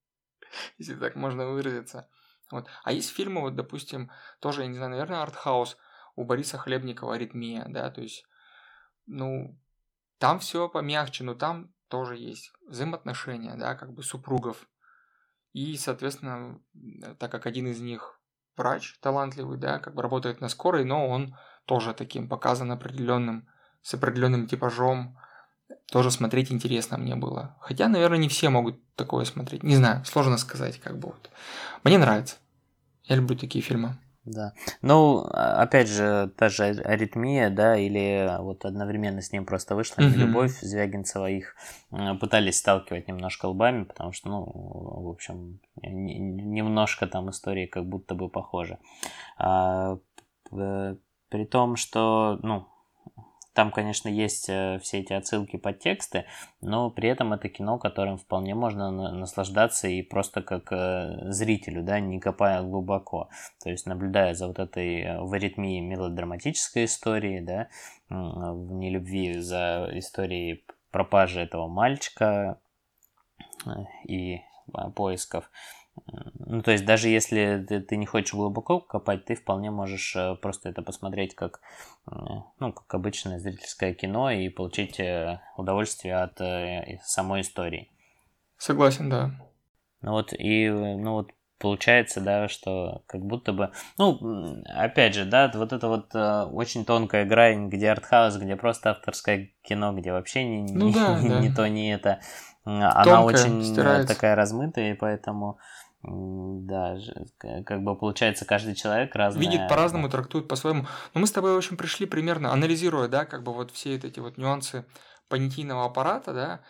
если так можно выразиться. Вот. А есть фильмы, вот, допустим, тоже, я не знаю, наверное, артхаус у Бориса Хлебникова «Аритмия», да, то есть, ну, там все помягче, но там тоже есть взаимоотношения, да, как бы супругов. И, соответственно, так как один из них врач талантливый, да, как бы работает на скорой, но он тоже таким показан определенным, с определенным типажом, тоже смотреть интересно мне было. Хотя, наверное, не все могут такое смотреть. Не знаю, сложно сказать, как бы вот. Мне нравится. Я люблю такие фильмы.
Да. Ну, а, опять же, та же аритмия, да, или вот одновременно с ним просто вышла mm-hmm. любовь Звягинцева, их пытались сталкивать немножко лбами, потому что, ну, в общем, немножко там истории как будто бы похожи. А, при том, что, ну, там, конечно, есть э, все эти отсылки, подтексты, но при этом это кино, которым вполне можно наслаждаться и просто как э, зрителю, да, не копая глубоко. То есть, наблюдая за вот этой э, в аритмии мелодраматической историей, да, в нелюбви за историей пропажи этого мальчика и поисков ну, то есть даже если ты, ты не хочешь глубоко копать, ты вполне можешь э, просто это посмотреть как, ну, как обычное зрительское кино и получить э, удовольствие от э, самой истории.
Согласен, да.
Ну вот и, ну вот получается, да, что как будто бы, ну, опять же, да, вот это вот э, очень тонкая грань, где артхаус, где просто авторское кино, где вообще не, ну, не, да, не, да. не то, не это, она Тонкая, очень стирается. такая размытая, и поэтому да, как бы получается, каждый человек разный.
Видит по-разному, трактует по-своему. Но мы с тобой, в общем, пришли примерно, анализируя, да, как бы вот все эти вот нюансы понятийного аппарата, да,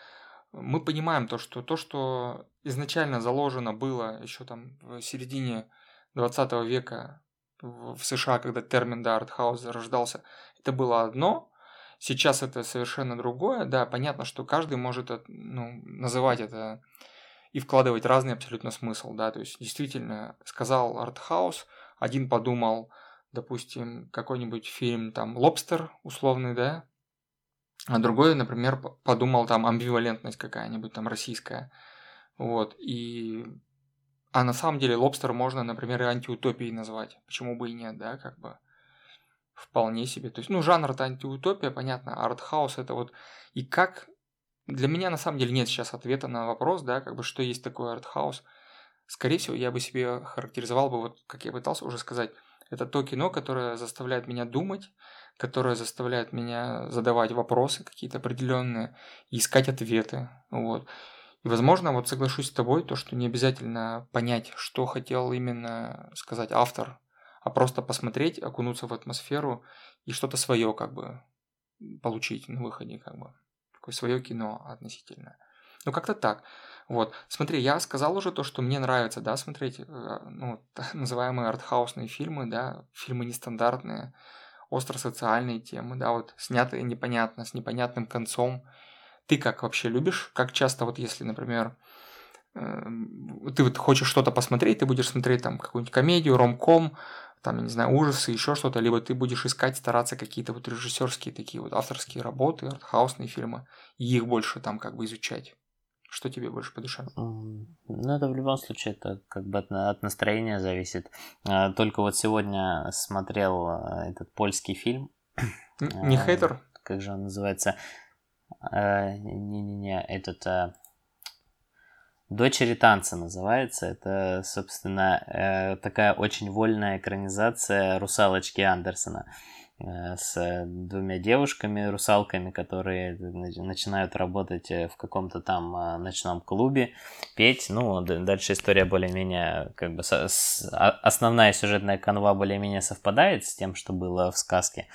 мы понимаем то, что то, что изначально заложено было еще там в середине 20 века в США, когда термин да, артхаус зарождался, это было одно, сейчас это совершенно другое, да, понятно, что каждый может ну, называть это и вкладывать разный абсолютно смысл, да, то есть действительно сказал артхаус, один подумал, допустим, какой-нибудь фильм там «Лобстер» условный, да, а другой, например, подумал там амбивалентность какая-нибудь там российская, вот, и... А на самом деле «Лобстер» можно, например, и антиутопией назвать, почему бы и нет, да, как бы вполне себе. То есть, ну, жанр это антиутопия, понятно, артхаус это вот... И как для меня на самом деле нет сейчас ответа на вопрос, да, как бы что есть такое артхаус. Скорее всего, я бы себе характеризовал бы, вот как я пытался уже сказать, это то кино, которое заставляет меня думать, которое заставляет меня задавать вопросы какие-то определенные искать ответы. Вот. И, возможно, вот соглашусь с тобой, то, что не обязательно понять, что хотел именно сказать автор, а просто посмотреть, окунуться в атмосферу и что-то свое как бы получить на выходе как бы такое свое кино относительно. Ну, как-то так. Вот. Смотри, я сказал уже то, что мне нравится, да, смотреть, э, ну, так называемые артхаусные фильмы, да, фильмы нестандартные, остро-социальные темы, да, вот, снятые непонятно, с непонятным концом. Ты как вообще любишь? Как часто, вот если, например, эм, ты вот хочешь что-то посмотреть, ты будешь смотреть там какую-нибудь комедию, ромком, там, я не знаю, ужасы, еще что-то, либо ты будешь искать, стараться какие-то вот режиссерские такие вот авторские работы, артхаусные фильмы, и их больше там как бы изучать. Что тебе больше по душе?
Ну, это в любом случае, это как бы от, от настроения зависит. А, только вот сегодня смотрел а, этот польский фильм.
Не а, хейтер?
Как же он называется? Не-не-не, этот Дочери танца называется. Это, собственно, э, такая очень вольная экранизация русалочки Андерсона. э, с двумя девушками, русалками, которые начинают работать в каком-то там ночном клубе, петь. Ну, дальше история более-менее, как бы, основная сюжетная канва более-менее совпадает с тем, что было в сказке.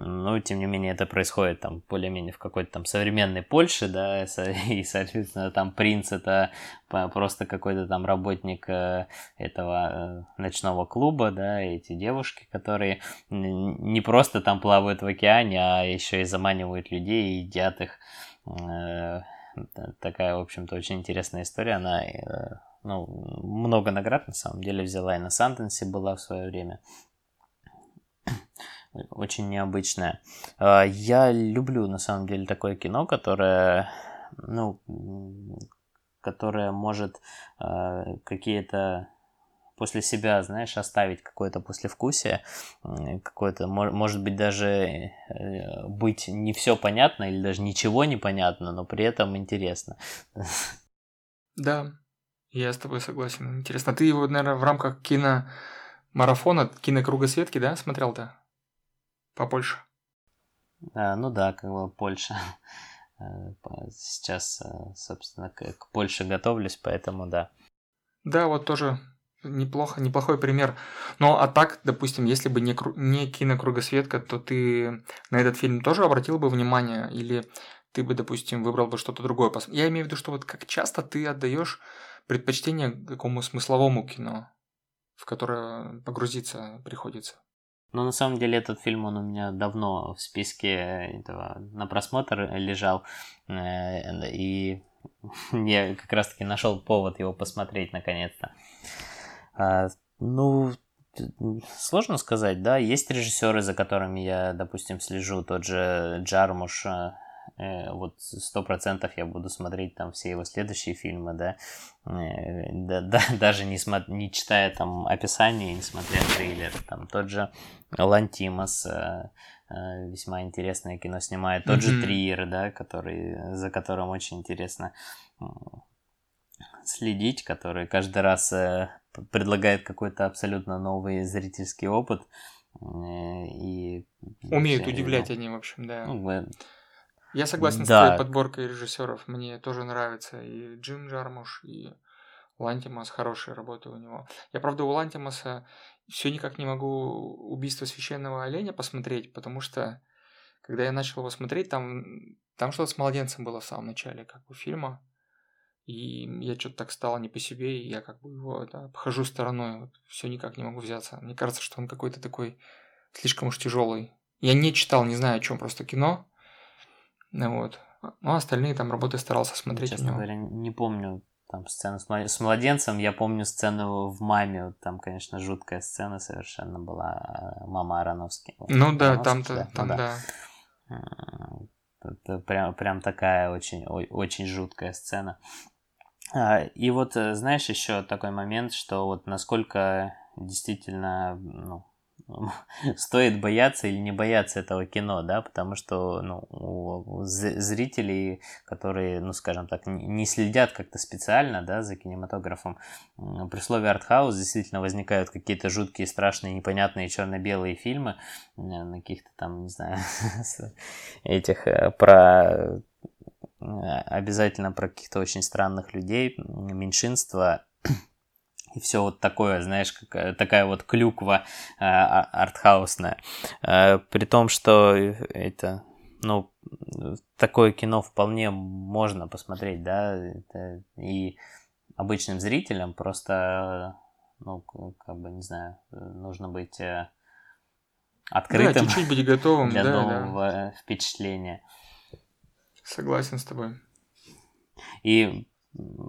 Но, тем не менее, это происходит там более-менее в какой-то там современной Польше, да, и, соответственно, там принц это просто какой-то там работник э, этого э, ночного клуба, да, эти девушки, которые не просто там плавают в океане, а еще и заманивают людей и едят их. Э, такая, в общем-то, очень интересная история, она ну, много наград на самом деле взяла и на Сантенсе была в свое время очень необычное. А, я люблю, на самом деле, такое кино, которое, ну, которое может а, какие-то после себя, знаешь, оставить какое-то послевкусие, какое-то, может быть, даже э, быть не все понятно или даже ничего не понятно, но при этом интересно.
Да, я с тобой согласен. Интересно, ты его, наверное, в рамках киномарафона, кинокругосветки, да, смотрел-то? По Польше.
А, ну да, как бы Польша. Э, сейчас, э, собственно, к, к Польше готовлюсь, поэтому да.
Да, вот тоже неплохо, неплохой пример. Но а так, допустим, если бы не, не кинокругосветка, то ты на этот фильм тоже обратил бы внимание? Или ты бы, допустим, выбрал бы что-то другое? Я имею в виду, что вот как часто ты отдаешь предпочтение какому смысловому кино, в которое погрузиться приходится?
Ну, на самом деле, этот фильм, он у меня давно в списке этого на просмотр лежал. Э, и я как раз-таки нашел повод его посмотреть наконец-то. А, ну, сложно сказать, да. Есть режиссеры, за которыми я, допустим, слежу. Тот же Джармуш, Э, вот сто процентов я буду смотреть там все его следующие фильмы, да, э, да, да даже не, смо- не читая там описание, не смотря трейлер, там тот же Лантимас, э, весьма интересное кино снимает, тот mm-hmm. же Триер, да, который, за которым очень интересно следить, который каждый раз предлагает какой-то абсолютно новый зрительский опыт. И
Умеют удивлять они, в общем, да. Ну, я согласен да. с твоей подборкой режиссеров. Мне тоже нравится и Джим Джармуш, и Лантимас. Хорошая работа у него. Я, правда, у Лантимаса все никак не могу убийство священного оленя посмотреть, потому что когда я начал его смотреть, там, там что-то с младенцем было в самом начале, как бы фильма. И я что-то так стало не по себе, и я как бы его да, обхожу стороной. Вот, все никак не могу взяться. Мне кажется, что он какой-то такой слишком уж тяжелый. Я не читал, не знаю, о чем просто кино. Ну вот. Ну, а остальные там работы старался смотреть.
Честно говоря, не помню там сцену с младенцем. Я помню сцену в «Маме». Там, конечно, жуткая сцена совершенно была. Э, мама Ароновский.
Ну да, там-то, да, там, ну, да.
Это прям, прям такая очень, очень жуткая сцена. А, и вот, э, знаешь, еще такой момент, что вот насколько действительно ну, стоит бояться или не бояться этого кино, да, потому что ну, у зрителей, которые, ну, скажем так, не следят как-то специально, да, за кинематографом, при слове артхаус действительно возникают какие-то жуткие, страшные, непонятные черно-белые фильмы на каких-то там, не знаю, этих э, про э, обязательно про каких-то очень странных людей, меньшинства, и все вот такое, знаешь, какая, такая вот клюква э, артхаусная. Э, при том, что это, ну, такое кино вполне можно посмотреть, да, это, и обычным зрителям просто, ну, как бы, не знаю, нужно быть э, открытым.
Да, чуть-чуть быть готовым,
для
да,
нового
да.
впечатления.
Согласен с тобой.
И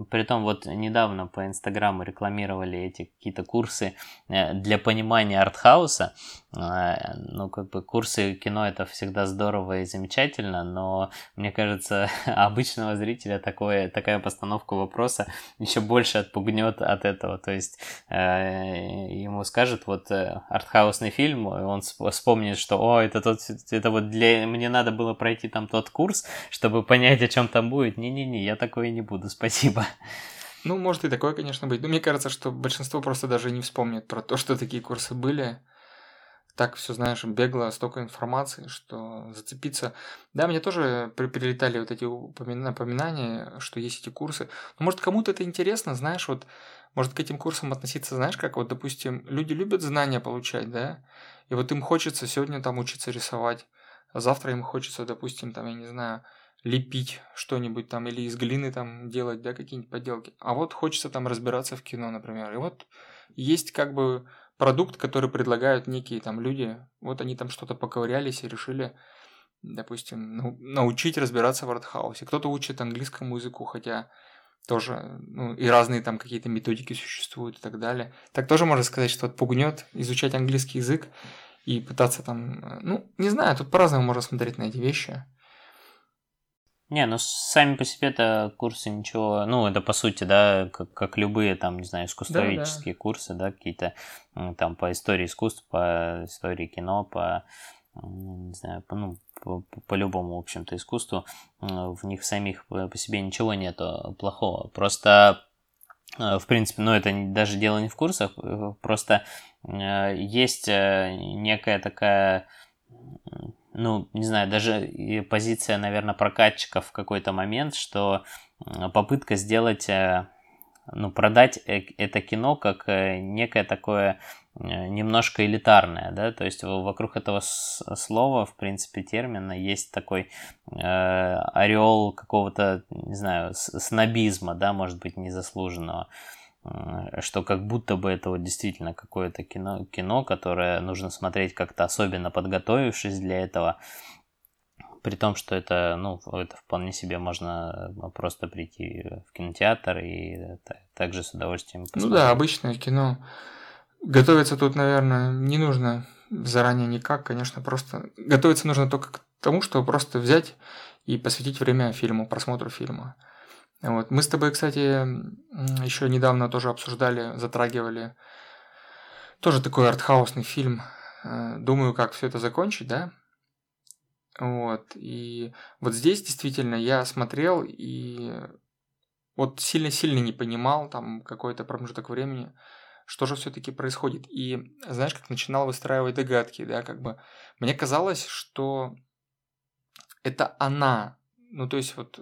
Притом вот недавно по Инстаграму рекламировали эти какие-то курсы э, для понимания артхауса. Э, ну, как бы курсы кино это всегда здорово и замечательно, но мне кажется, обычного зрителя такое, такая постановка вопроса еще больше отпугнет от этого. То есть э, ему скажут вот артхаусный фильм, он вспомнит, что о, это тот, это вот для мне надо было пройти там тот курс, чтобы понять, о чем там будет. Не-не-не, я такое не буду, спасибо спасибо.
Ну, может и такое, конечно, быть. Но мне кажется, что большинство просто даже не вспомнит про то, что такие курсы были. так все, знаешь, бегло, столько информации, что зацепиться. Да, мне тоже при- прилетали вот эти напоминания, что есть эти курсы. Но может кому-то это интересно, знаешь, вот может к этим курсам относиться, знаешь, как вот, допустим, люди любят знания получать, да, и вот им хочется сегодня там учиться рисовать, а завтра им хочется, допустим, там, я не знаю, лепить что-нибудь там или из глины там делать, да, какие-нибудь поделки. А вот хочется там разбираться в кино, например. И вот есть как бы продукт, который предлагают некие там люди. Вот они там что-то поковырялись и решили, допустим, ну, научить разбираться в артхаусе. Кто-то учит английскому языку, хотя тоже, ну, и разные там какие-то методики существуют и так далее. Так тоже можно сказать, что отпугнет изучать английский язык и пытаться там, э, ну, не знаю, тут по-разному можно смотреть на эти вещи.
Не, ну сами по себе это курсы ничего, ну это по сути, да, как, как любые там, не знаю, искусствоведческие да, да. курсы, да, какие-то там по истории искусства, по истории кино, по, не знаю, по, ну, по, по любому, в общем-то, искусству, в них самих по себе ничего нету плохого. Просто, э, в принципе, ну это даже дело не в курсах, э, просто э, есть некая такая ну, не знаю, даже позиция, наверное, прокатчиков в какой-то момент, что попытка сделать, э, ну, продать э, это кино как э, некое такое немножко элитарное, да, то есть вокруг этого слова, в принципе, термина есть такой э, ореол какого-то, не знаю, снобизма, да, может быть, незаслуженного. Э, что как будто бы это вот действительно какое-то кино, кино, которое нужно смотреть как-то особенно подготовившись для этого, при том, что это, ну, это вполне себе можно э, просто прийти в кинотеатр и также с удовольствием
посмотреть. Ну да, обычное кино. Готовиться тут, наверное, не нужно заранее никак, конечно, просто... Готовиться нужно только к тому, что просто взять и посвятить время фильму, просмотру фильма. Вот. Мы с тобой, кстати, еще недавно тоже обсуждали, затрагивали тоже такой артхаусный фильм. Э, думаю, как все это закончить, да? Вот. И вот здесь действительно я смотрел и вот сильно-сильно не понимал там какой-то промежуток времени, что же все-таки происходит. И знаешь, как начинал выстраивать догадки, да, как бы мне казалось, что это она, ну то есть вот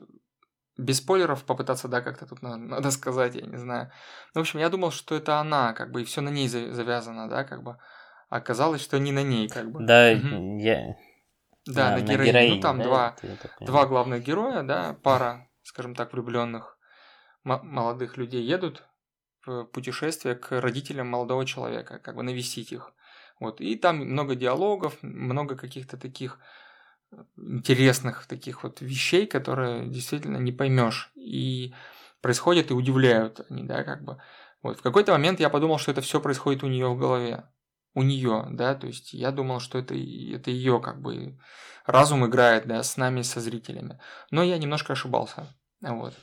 без спойлеров попытаться, да, как-то тут надо, надо сказать, я не знаю. Ну, в общем, я думал, что это она, как бы, и все на ней завязано, да, как бы. Оказалось, что не на ней, как бы.
Да, угу. я...
Да, на, на героине. героине. Ну, там да, два, два главных героя, да, пара, скажем так, влюбленных молодых людей едут в путешествие к родителям молодого человека, как бы навестить их. Вот. И там много диалогов, много каких-то таких интересных таких вот вещей, которые действительно не поймешь. И происходят и удивляют они, да, как бы. Вот в какой-то момент я подумал, что это все происходит у нее в голове. У нее, да, то есть я думал, что это, это ее как бы разум играет, да, с нами, со зрителями. Но я немножко ошибался. Вот.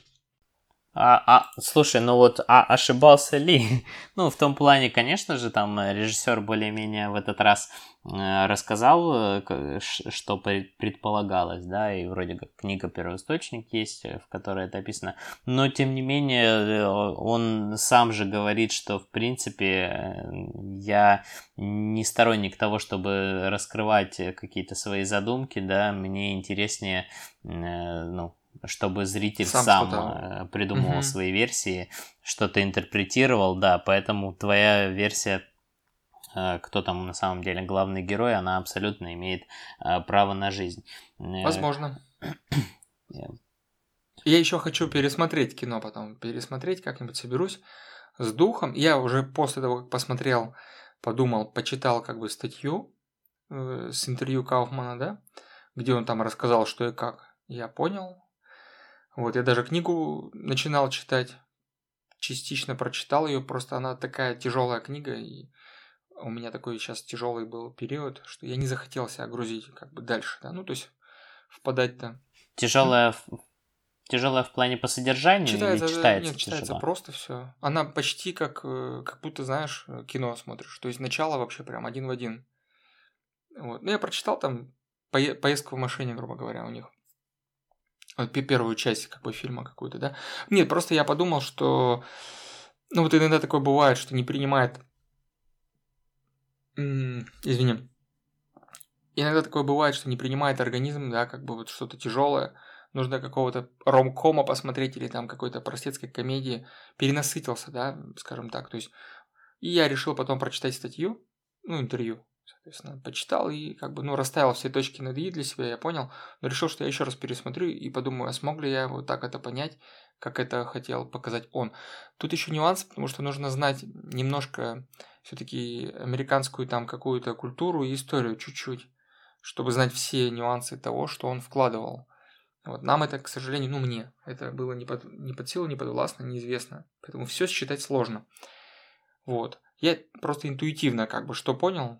А, а, слушай, ну вот, а ошибался ли? ну, в том плане, конечно же, там режиссер более-менее в этот раз рассказал, э, что предполагалось, да, и вроде как книга первоисточник есть, в которой это описано. Но, тем не менее, он сам же говорит, что, в принципе, я не сторонник того, чтобы раскрывать какие-то свои задумки, да, мне интереснее, ну, чтобы зритель сам, сам э, придумывал угу. свои версии, что-то интерпретировал, да, поэтому твоя версия э, кто там на самом деле главный герой, она абсолютно имеет э, право на жизнь.
Возможно. Я еще хочу пересмотреть кино потом, пересмотреть, как-нибудь соберусь с духом. Я уже после того, как посмотрел, подумал, почитал как бы статью э, с интервью Кауфмана, да, где он там рассказал, что и как. Я понял, вот, я даже книгу начинал читать, частично прочитал ее, просто она такая тяжелая книга, и у меня такой сейчас тяжелый был период, что я не захотел себя грузить как бы дальше, да, ну, то есть впадать-то.
Тяжелая. Тяжелая в плане по содержанию читается, или читается
Нет, читается тяжело? просто все. Она почти как, э, как будто, знаешь, кино смотришь. То есть начало вообще прям один в один. Вот. Ну, я прочитал там поездку в машине, грубо говоря, у них первую часть как бы фильма какую-то, да. Нет, просто я подумал, что ну вот иногда такое бывает, что не принимает извини, иногда такое бывает, что не принимает организм, да, как бы вот что-то тяжелое, нужно какого-то ромкома посмотреть или там какой-то простецкой комедии, перенасытился, да, скажем так, то есть, и я решил потом прочитать статью, ну, интервью, соответственно, почитал и как бы, ну, расставил все точки над «и» для себя, я понял, но решил, что я еще раз пересмотрю и подумаю, а смог ли я вот так это понять, как это хотел показать он. Тут еще нюанс, потому что нужно знать немножко все-таки американскую там какую-то культуру и историю чуть-чуть, чтобы знать все нюансы того, что он вкладывал. Вот нам это, к сожалению, ну мне, это было не под, не под силу, не подвластно, неизвестно. Поэтому все считать сложно. Вот. Я просто интуитивно как бы что понял.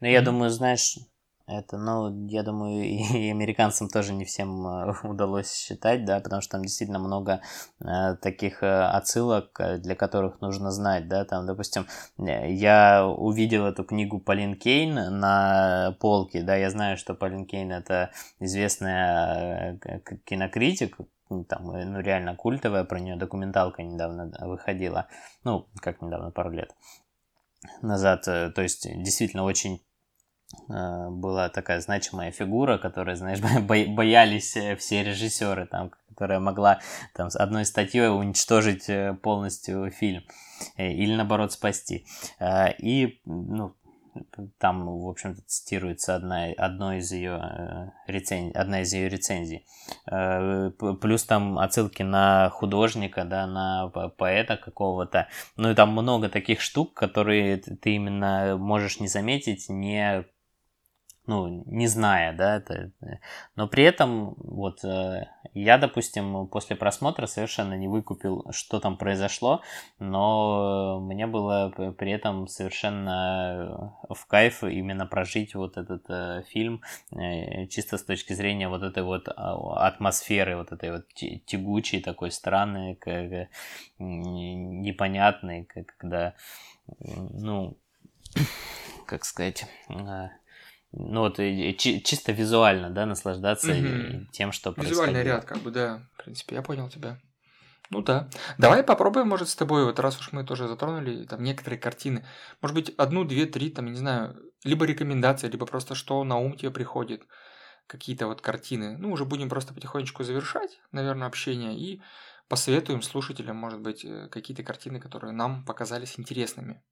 Ну, я думаю, знаешь, это, ну, я думаю, и американцам тоже не всем э, удалось считать, да, потому что там действительно много э, таких э, отсылок, э, для которых нужно знать, да, там, допустим, я увидел эту книгу Полин Кейн на полке, да, я знаю, что Полин Кейн это известная кинокритик, там, ну, реально культовая, про нее документалка недавно выходила, ну, как недавно, пару лет назад, то есть действительно очень была такая значимая фигура, которой, знаешь, боялись э, все режиссеры, там, которая могла там, с одной статьей уничтожить э, полностью фильм или, наоборот, спасти. И, ну, там, в общем-то, цитируется одна, одно из ее рецензий, одна из ее рецензий. Плюс там отсылки на художника, да, на поэта какого-то. Ну и там много таких штук, которые ты именно можешь не заметить, не ну, не зная, да, это, но при этом вот э, я, допустим, после просмотра совершенно не выкупил, что там произошло, но мне было при этом совершенно в кайф именно прожить вот этот э, фильм э, чисто с точки зрения вот этой вот а, атмосферы, вот этой вот тягучей, такой странной, как, непонятной, когда, ну, как сказать ну вот чисто визуально, да, наслаждаться угу. тем, что
происходит. Визуальный ряд, как бы, да, в принципе, я понял тебя. Ну да. Давай попробуем, может, с тобой, вот раз уж мы тоже затронули там некоторые картины, может быть, одну, две, три, там, не знаю, либо рекомендации, либо просто что на ум тебе приходит, какие-то вот картины. Ну, уже будем просто потихонечку завершать, наверное, общение и посоветуем слушателям, может быть, э, какие-то картины, которые нам показались интересными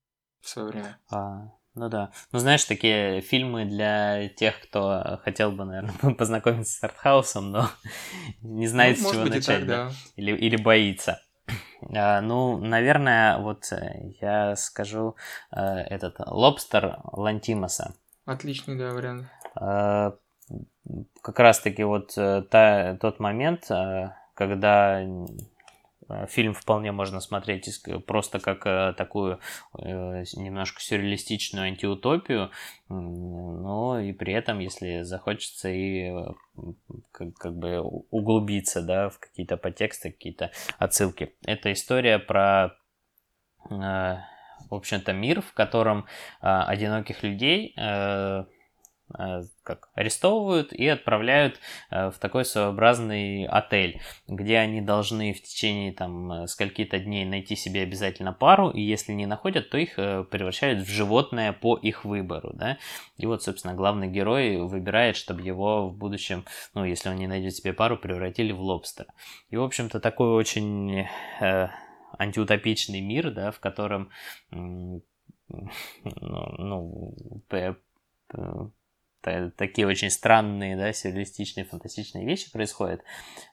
в свое время.
А, ну да. Ну, знаешь, такие фильмы для тех, кто хотел бы, наверное, познакомиться с артхаусом, но не знает, ну, с чего начать. Так, да. Или, или боится. А, ну, наверное, вот э, я скажу э, этот Лобстер Лантимаса.
Отличный, да, вариант.
А, как раз-таки вот э, та, тот момент, когда Э, фильм вполне можно смотреть просто как э, такую э, немножко сюрреалистичную антиутопию, но и при этом, если захочется и как, как бы углубиться да, в какие-то подтексты, какие-то отсылки. Это история про в общем-то, мир, в котором одиноких людей Э, как арестовывают и отправляют э, в такой своеобразный отель, где они должны в течение там э, скольки-то дней найти себе обязательно пару, и если не находят, то их превращают в животное по их выбору, да. И вот, собственно, главный герой выбирает, чтобы его в будущем, ну, если он не найдет себе пару, превратили в лобстера. И, в общем-то, такой очень э, антиутопичный мир, да, в котором ну, ну, такие очень странные, да, сюрреалистичные, фантастичные вещи происходят.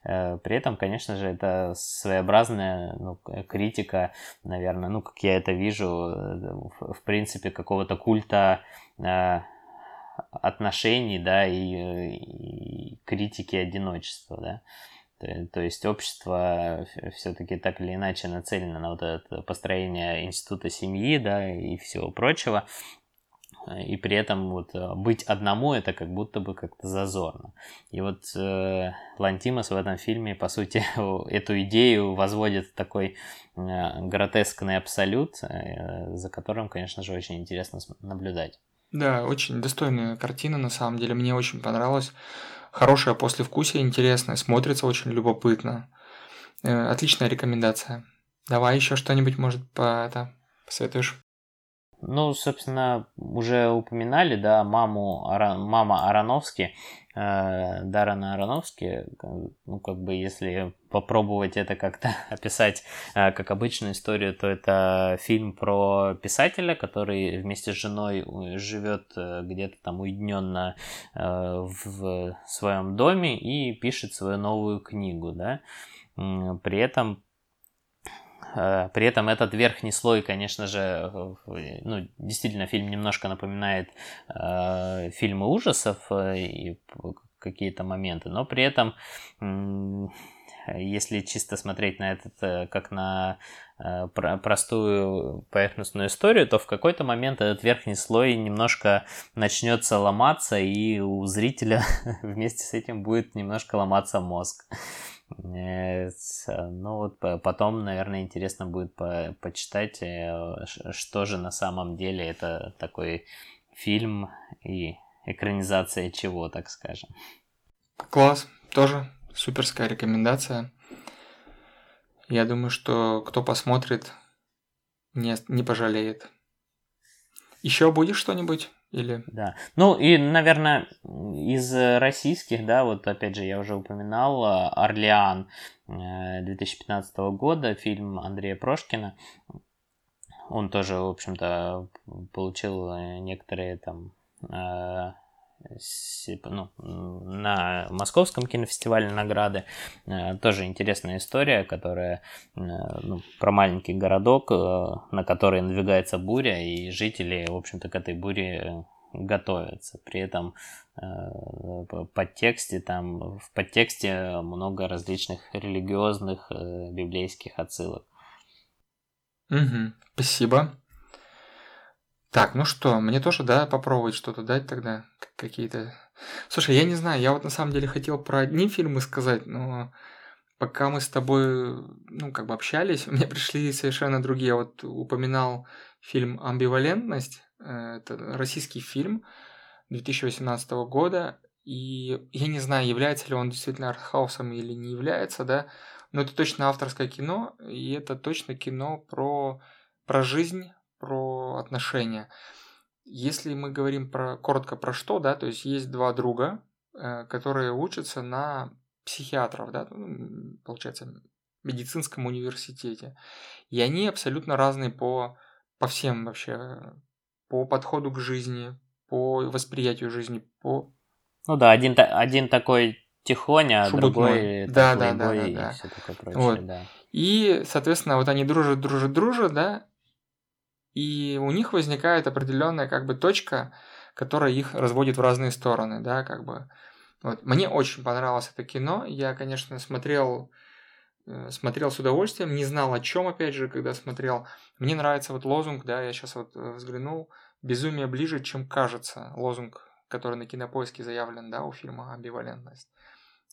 Э, при этом, конечно же, это своеобразная ну, критика, наверное, ну, как я это вижу, э, в принципе, какого-то культа э, отношений, да, и, и критики одиночества, да. То, то есть общество все-таки так или иначе нацелено на вот это построение института семьи, да, и всего прочего и при этом вот э, быть одному это как будто бы как-то зазорно. И вот э, Лантимас в этом фильме, по сути, эту идею возводит в такой э, гротескный абсолют, э, за которым, конечно же, очень интересно наблюдать.
Да, очень достойная картина, на самом деле, мне очень понравилась. Хорошая послевкусие, интересная, смотрится очень любопытно. Э, отличная рекомендация. Давай еще что-нибудь, может, по это посоветуешь?
Ну, собственно, уже упоминали, да, маму, мама Ароновски, э, Дарана Ароновски, ну, как бы, если попробовать это как-то описать э, как обычную историю, то это фильм про писателя, который вместе с женой живет э, где-то там уединенно э, в своем доме и пишет свою новую книгу, да. При этом при этом этот верхний слой, конечно же, ну, действительно, фильм немножко напоминает э, фильмы ужасов э, и какие-то моменты, но при этом, если чисто смотреть на этот э, как на э, простую поверхностную историю, то в какой-то момент этот верхний слой немножко начнется ломаться, и у зрителя вместе с этим будет немножко ломаться мозг. Э, ну вот потом, наверное, интересно будет по почитать, э, что же на самом деле это такой фильм и экранизация чего, так скажем.
Класс, тоже суперская рекомендация. Я думаю, что кто посмотрит, не, не пожалеет. Еще будешь что-нибудь? Или...
Да. Ну и, наверное, из российских, да, вот опять же я уже упоминал, э, «Орлеан» 2015 э, года, фильм Андрея Прошкина. Он тоже, в общем-то, получил некоторые там э, ну, на Московском кинофестивале награды. Тоже интересная история, которая ну, про маленький городок, на который надвигается буря, и жители, в общем-то, к этой буре готовятся. При этом э, подтексте там в подтексте много различных религиозных э, библейских отсылок.
Угу, спасибо. Так, ну что, мне тоже, да, попробовать что-то дать тогда, какие-то... Слушай, я не знаю, я вот на самом деле хотел про одни фильмы сказать, но пока мы с тобой, ну, как бы общались, мне пришли совершенно другие. Вот упоминал фильм «Амбивалентность», э, это российский фильм 2018 года, и я не знаю, является ли он действительно артхаусом или не является, да, но это точно авторское кино, и это точно кино про, про жизнь, про отношения. Если мы говорим про коротко про что, да, то есть есть два друга, э, которые учатся на психиатров, да, получается, медицинском университете. И они абсолютно разные по, по всем вообще, по подходу к жизни, по восприятию жизни, по...
Ну да, один, один такой тихоня, а другой
да, да, да, да, да. и все такое прочее, вот. да. И, соответственно, вот они дружат, дружат, дружат, да, и у них возникает определенная как бы точка, которая их разводит в разные стороны, да, как бы. Вот. Мне очень понравилось это кино. Я, конечно, смотрел, э, смотрел с удовольствием, не знал о чем, опять же, когда смотрел. Мне нравится вот лозунг, да, я сейчас вот э, взглянул. Безумие ближе, чем кажется. Лозунг, который на кинопоиске заявлен, да, у фильма «Амбивалентность».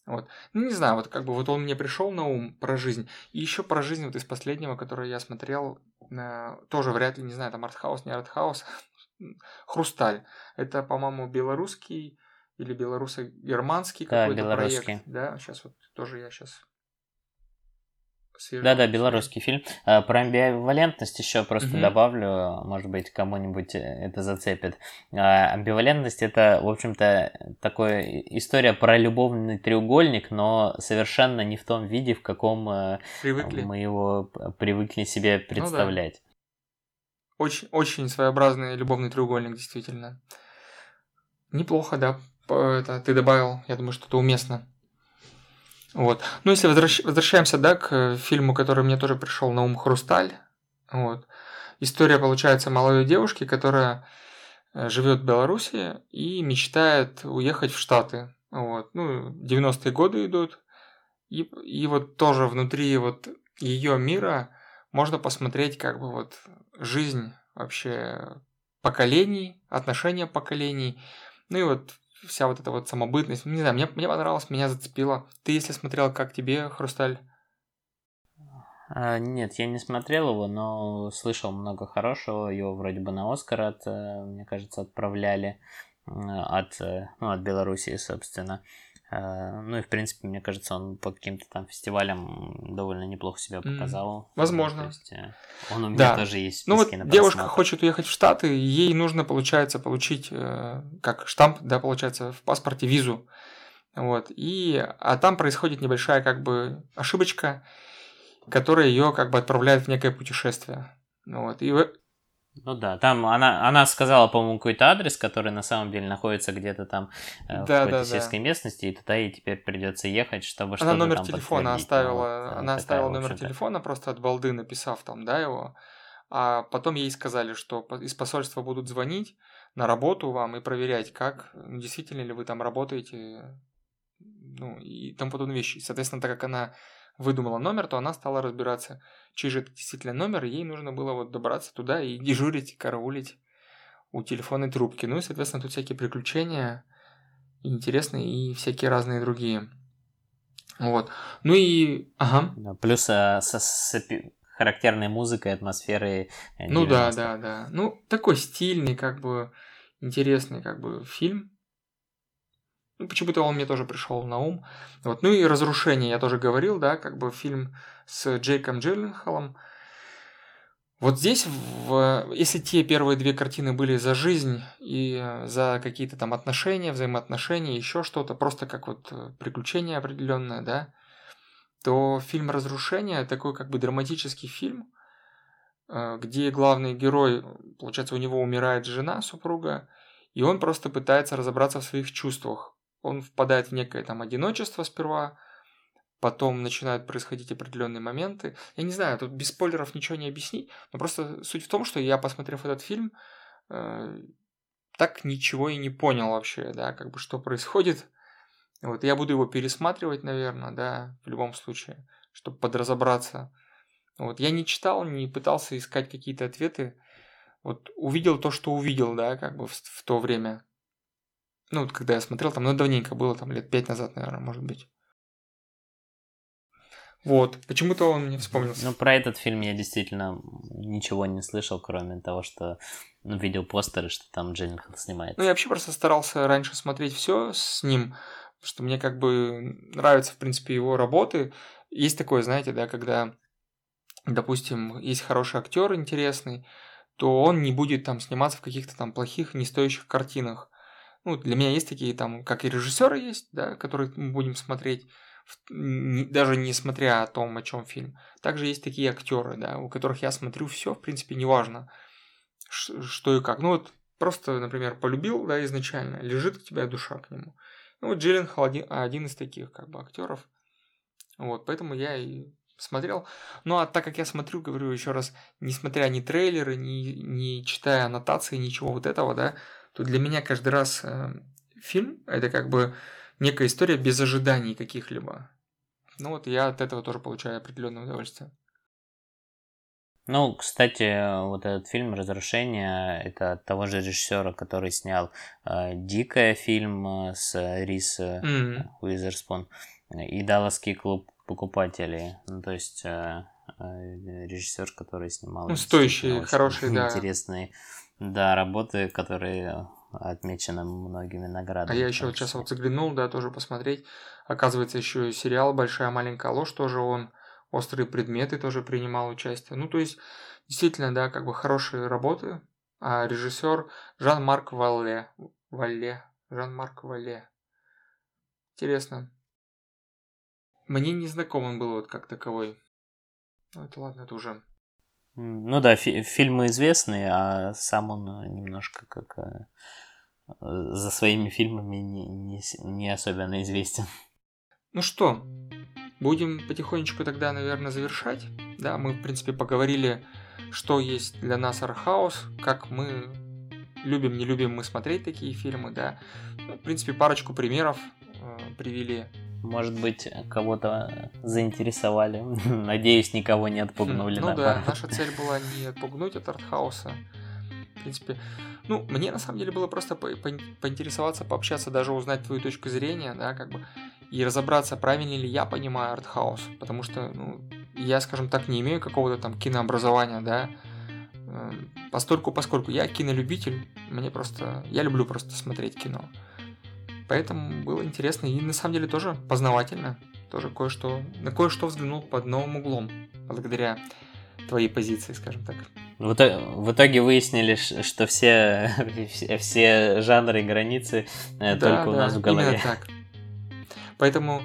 Вот. Ну, не знаю, вот как бы вот он мне пришел на ум про жизнь. И еще про жизнь вот из последнего, который я смотрел, э, тоже вряд ли, не знаю, там артхаус, не артхаус, Хрусталь. Это, по-моему, белорусский или белоруссо-германский да, какой-то проект. Да, сейчас вот тоже я сейчас
да-да, белорусский фильм. А, про амбивалентность еще просто угу. добавлю, может быть, кому-нибудь это зацепит. А, амбивалентность это, в общем-то, такая история про любовный треугольник, но совершенно не в том виде, в каком э, привыкли. мы его привыкли себе представлять. Ну,
да. Очень, очень своеобразный любовный треугольник, действительно. Неплохо, да. Это ты добавил, я думаю, что это уместно. Вот. Ну, если возвращ... возвращаемся, да, к фильму, который мне тоже пришел на ум «Хрусталь». Вот. История, получается, молодой девушки, которая э, живет в Беларуси и мечтает уехать в Штаты. Вот. Ну, 90-е годы идут. И, и вот тоже внутри вот ее мира можно посмотреть как бы вот жизнь вообще поколений, отношения поколений. Ну и вот вся вот эта вот самобытность. Не знаю, мне, мне понравилось, меня зацепило. Ты, если смотрел, как тебе «Хрусталь»?
А, нет, я не смотрел его, но слышал много хорошего. Его вроде бы на Оскар, от, э, мне кажется, отправляли от, э, ну, от Белоруссии, собственно. Э, ну и, в принципе, мне кажется, он по каким-то там фестивалям довольно неплохо себя показал.
Возможно.
То есть, э, он у меня
Да.
тоже есть
Ну вот девушка хочет уехать в Штаты, ей нужно, получается, получить э, как штамп, да, получается, в паспорте визу. Вот. И, а там происходит небольшая как бы ошибочка, которая ее как бы отправляет в некое путешествие. Вот. И
Ну да, там она, она сказала, по-моему, какой-то адрес, который на самом деле находится где-то там э, в
Да,
какой-то
да, да.
сельской местности, и туда ей теперь придется ехать, чтобы
она
что-то
номер
там
телефона
подтвердить.
оставила,
Ну, вот,
она
такая,
оставила
в
номер телефона просто от балды, написав там, да, его. А потом ей сказали, что из посольства будут звонить на работу вам и проверять, как ну, действительно ли вы там работаете, ну и тому подобные вещи. Соответственно, так как она выдумала номер, то она стала разбираться, чей же это действительно номер, и ей нужно было вот добраться туда и дежурить, караулить у телефонной трубки. Ну и, соответственно, тут всякие приключения интересные и всякие разные другие. Вот. Ну и... Ага.
Плюс э, со- с характерной музыкой, атмосферой. э,
Ну да,
90-х.
да, да. Ну, такой стильный, как бы, интересный, как бы, фильм. Ну, почему-то он мне тоже пришел на ум. Вот. Ну и «Разрушение» я тоже говорил, да, как бы фильм с Джейком Джилленхолом. Вот здесь, в, если те первые две картины были за жизнь и за какие-то там отношения, взаимоотношения, еще что-то, просто как вот э, приключение определенное, да, то фильм «Разрушение» такой как бы драматический фильм, э, где главный герой, получается, у него умирает жена, супруга, и он просто пытается разобраться в своих чувствах. Он впадает в некое там одиночество сперва, потом начинают происходить определенные моменты. Я не знаю, тут без спойлеров ничего не объяснить, но просто суть в том, что я, посмотрев этот фильм, э, так ничего и не понял вообще, да, как бы что происходит. Вот, я буду его пересматривать, наверное, да, в любом случае, чтобы подразобраться. Вот, я не читал, не пытался искать какие-то ответы. Вот увидел то, что увидел, да, как бы в, в то время. Ну, вот когда я смотрел, там, ну, давненько было, там, лет пять назад, наверное, может быть. Вот, почему-то он мне вспомнился.
Ну, про этот фильм я действительно ничего не слышал, кроме того, что ну, видел постеры, что там Дженнифер снимается.
Ну, я вообще просто старался раньше смотреть все с ним, потому что мне как бы нравятся, в принципе, его работы. Есть такое, знаете, да, когда, допустим, есть хороший актер интересный, то он не будет там сниматься в каких-то там плохих, не стоящих картинах. Ну, для меня есть такие там, как и режиссеры есть, да, которые мы будем смотреть, даже не смотря о том, о чем фильм. Также есть такие актеры, да, у которых я смотрю все, в принципе, неважно, что и как. Ну вот просто, например, полюбил, да, изначально, лежит у тебя душа к нему. Ну вот Джилленхол один, один из таких, как бы, актеров. Вот, поэтому я и смотрел. Ну а так как я смотрю, говорю еще раз, несмотря ни трейлеры, ни, не читая аннотации, ничего вот этого, да, то для меня каждый раз э, фильм это как бы некая история без ожиданий каких-либо. Ну вот я от этого тоже получаю определенное удовольствие.
Ну, кстати, вот этот фильм «Разрушение» — это от того же режиссера, который снял э, «Дикая» фильм э, с Рис э,
М.
Уизерспун и «Далласский клуб покупателей». Ну, то есть э, э, режиссер, который снимал
Ну, стоящие, хорошие, да.
интересные да, работы, которые отмечены многими наградами.
А я еще вот сейчас вот заглянул, да, тоже посмотреть. Оказывается, еще и сериал «Большая маленькая ложь» тоже он. «Острые предметы» тоже принимал участие. Ну, то есть, действительно, да, как бы хорошие работы. А режиссер Жан-Марк Валле. Валле. Жан-Марк Валле. Интересно. Мне не знаком он был вот как таковой. Ну, это ладно, это уже...
Ну да, фи- фильмы известные, а сам он э, немножко как э, за своими фильмами не, не, не особенно известен.
Ну что, будем потихонечку тогда, наверное, завершать. Да, мы, в принципе, поговорили, что есть для нас архаус, как мы любим, не любим мы смотреть такие фильмы, да. Ну, в принципе, парочку примеров э, привели.
Может быть, кого-то заинтересовали. Надеюсь, никого не отпугнули.
Ну да, наша цель была не отпугнуть от артхауса. В принципе, ну, мне на самом деле было просто по- по- поинтересоваться, пообщаться, даже узнать твою точку зрения, да, как бы, и разобраться, правильно ли я понимаю артхаус, потому что, ну, я, скажем так, не имею какого-то там кинообразования, да, постольку, поскольку я кинолюбитель, мне просто, я люблю просто смотреть кино. Поэтому было интересно и на самом деле тоже познавательно. Тоже кое-что, на кое-что взглянул под новым углом, благодаря твоей позиции, скажем так.
В итоге, в итоге выяснили, что все, все жанры и границы э, да, только у нас в голове.
Именно так. Поэтому,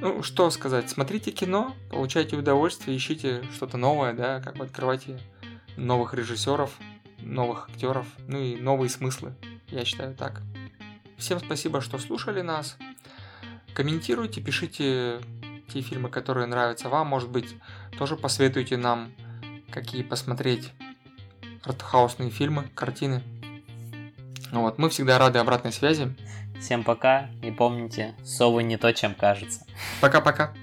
ну, что сказать, смотрите кино, получайте удовольствие, ищите что-то новое, да, как бы открывайте новых режиссеров, новых актеров, ну и новые смыслы. Я считаю так. Всем спасибо, что слушали нас. Комментируйте, пишите те фильмы, которые нравятся вам. Может быть, тоже посоветуйте нам, какие посмотреть артхаусные фильмы, картины. Вот, мы всегда рады обратной связи.
Всем пока и помните, совы не то, чем кажется.
Пока-пока.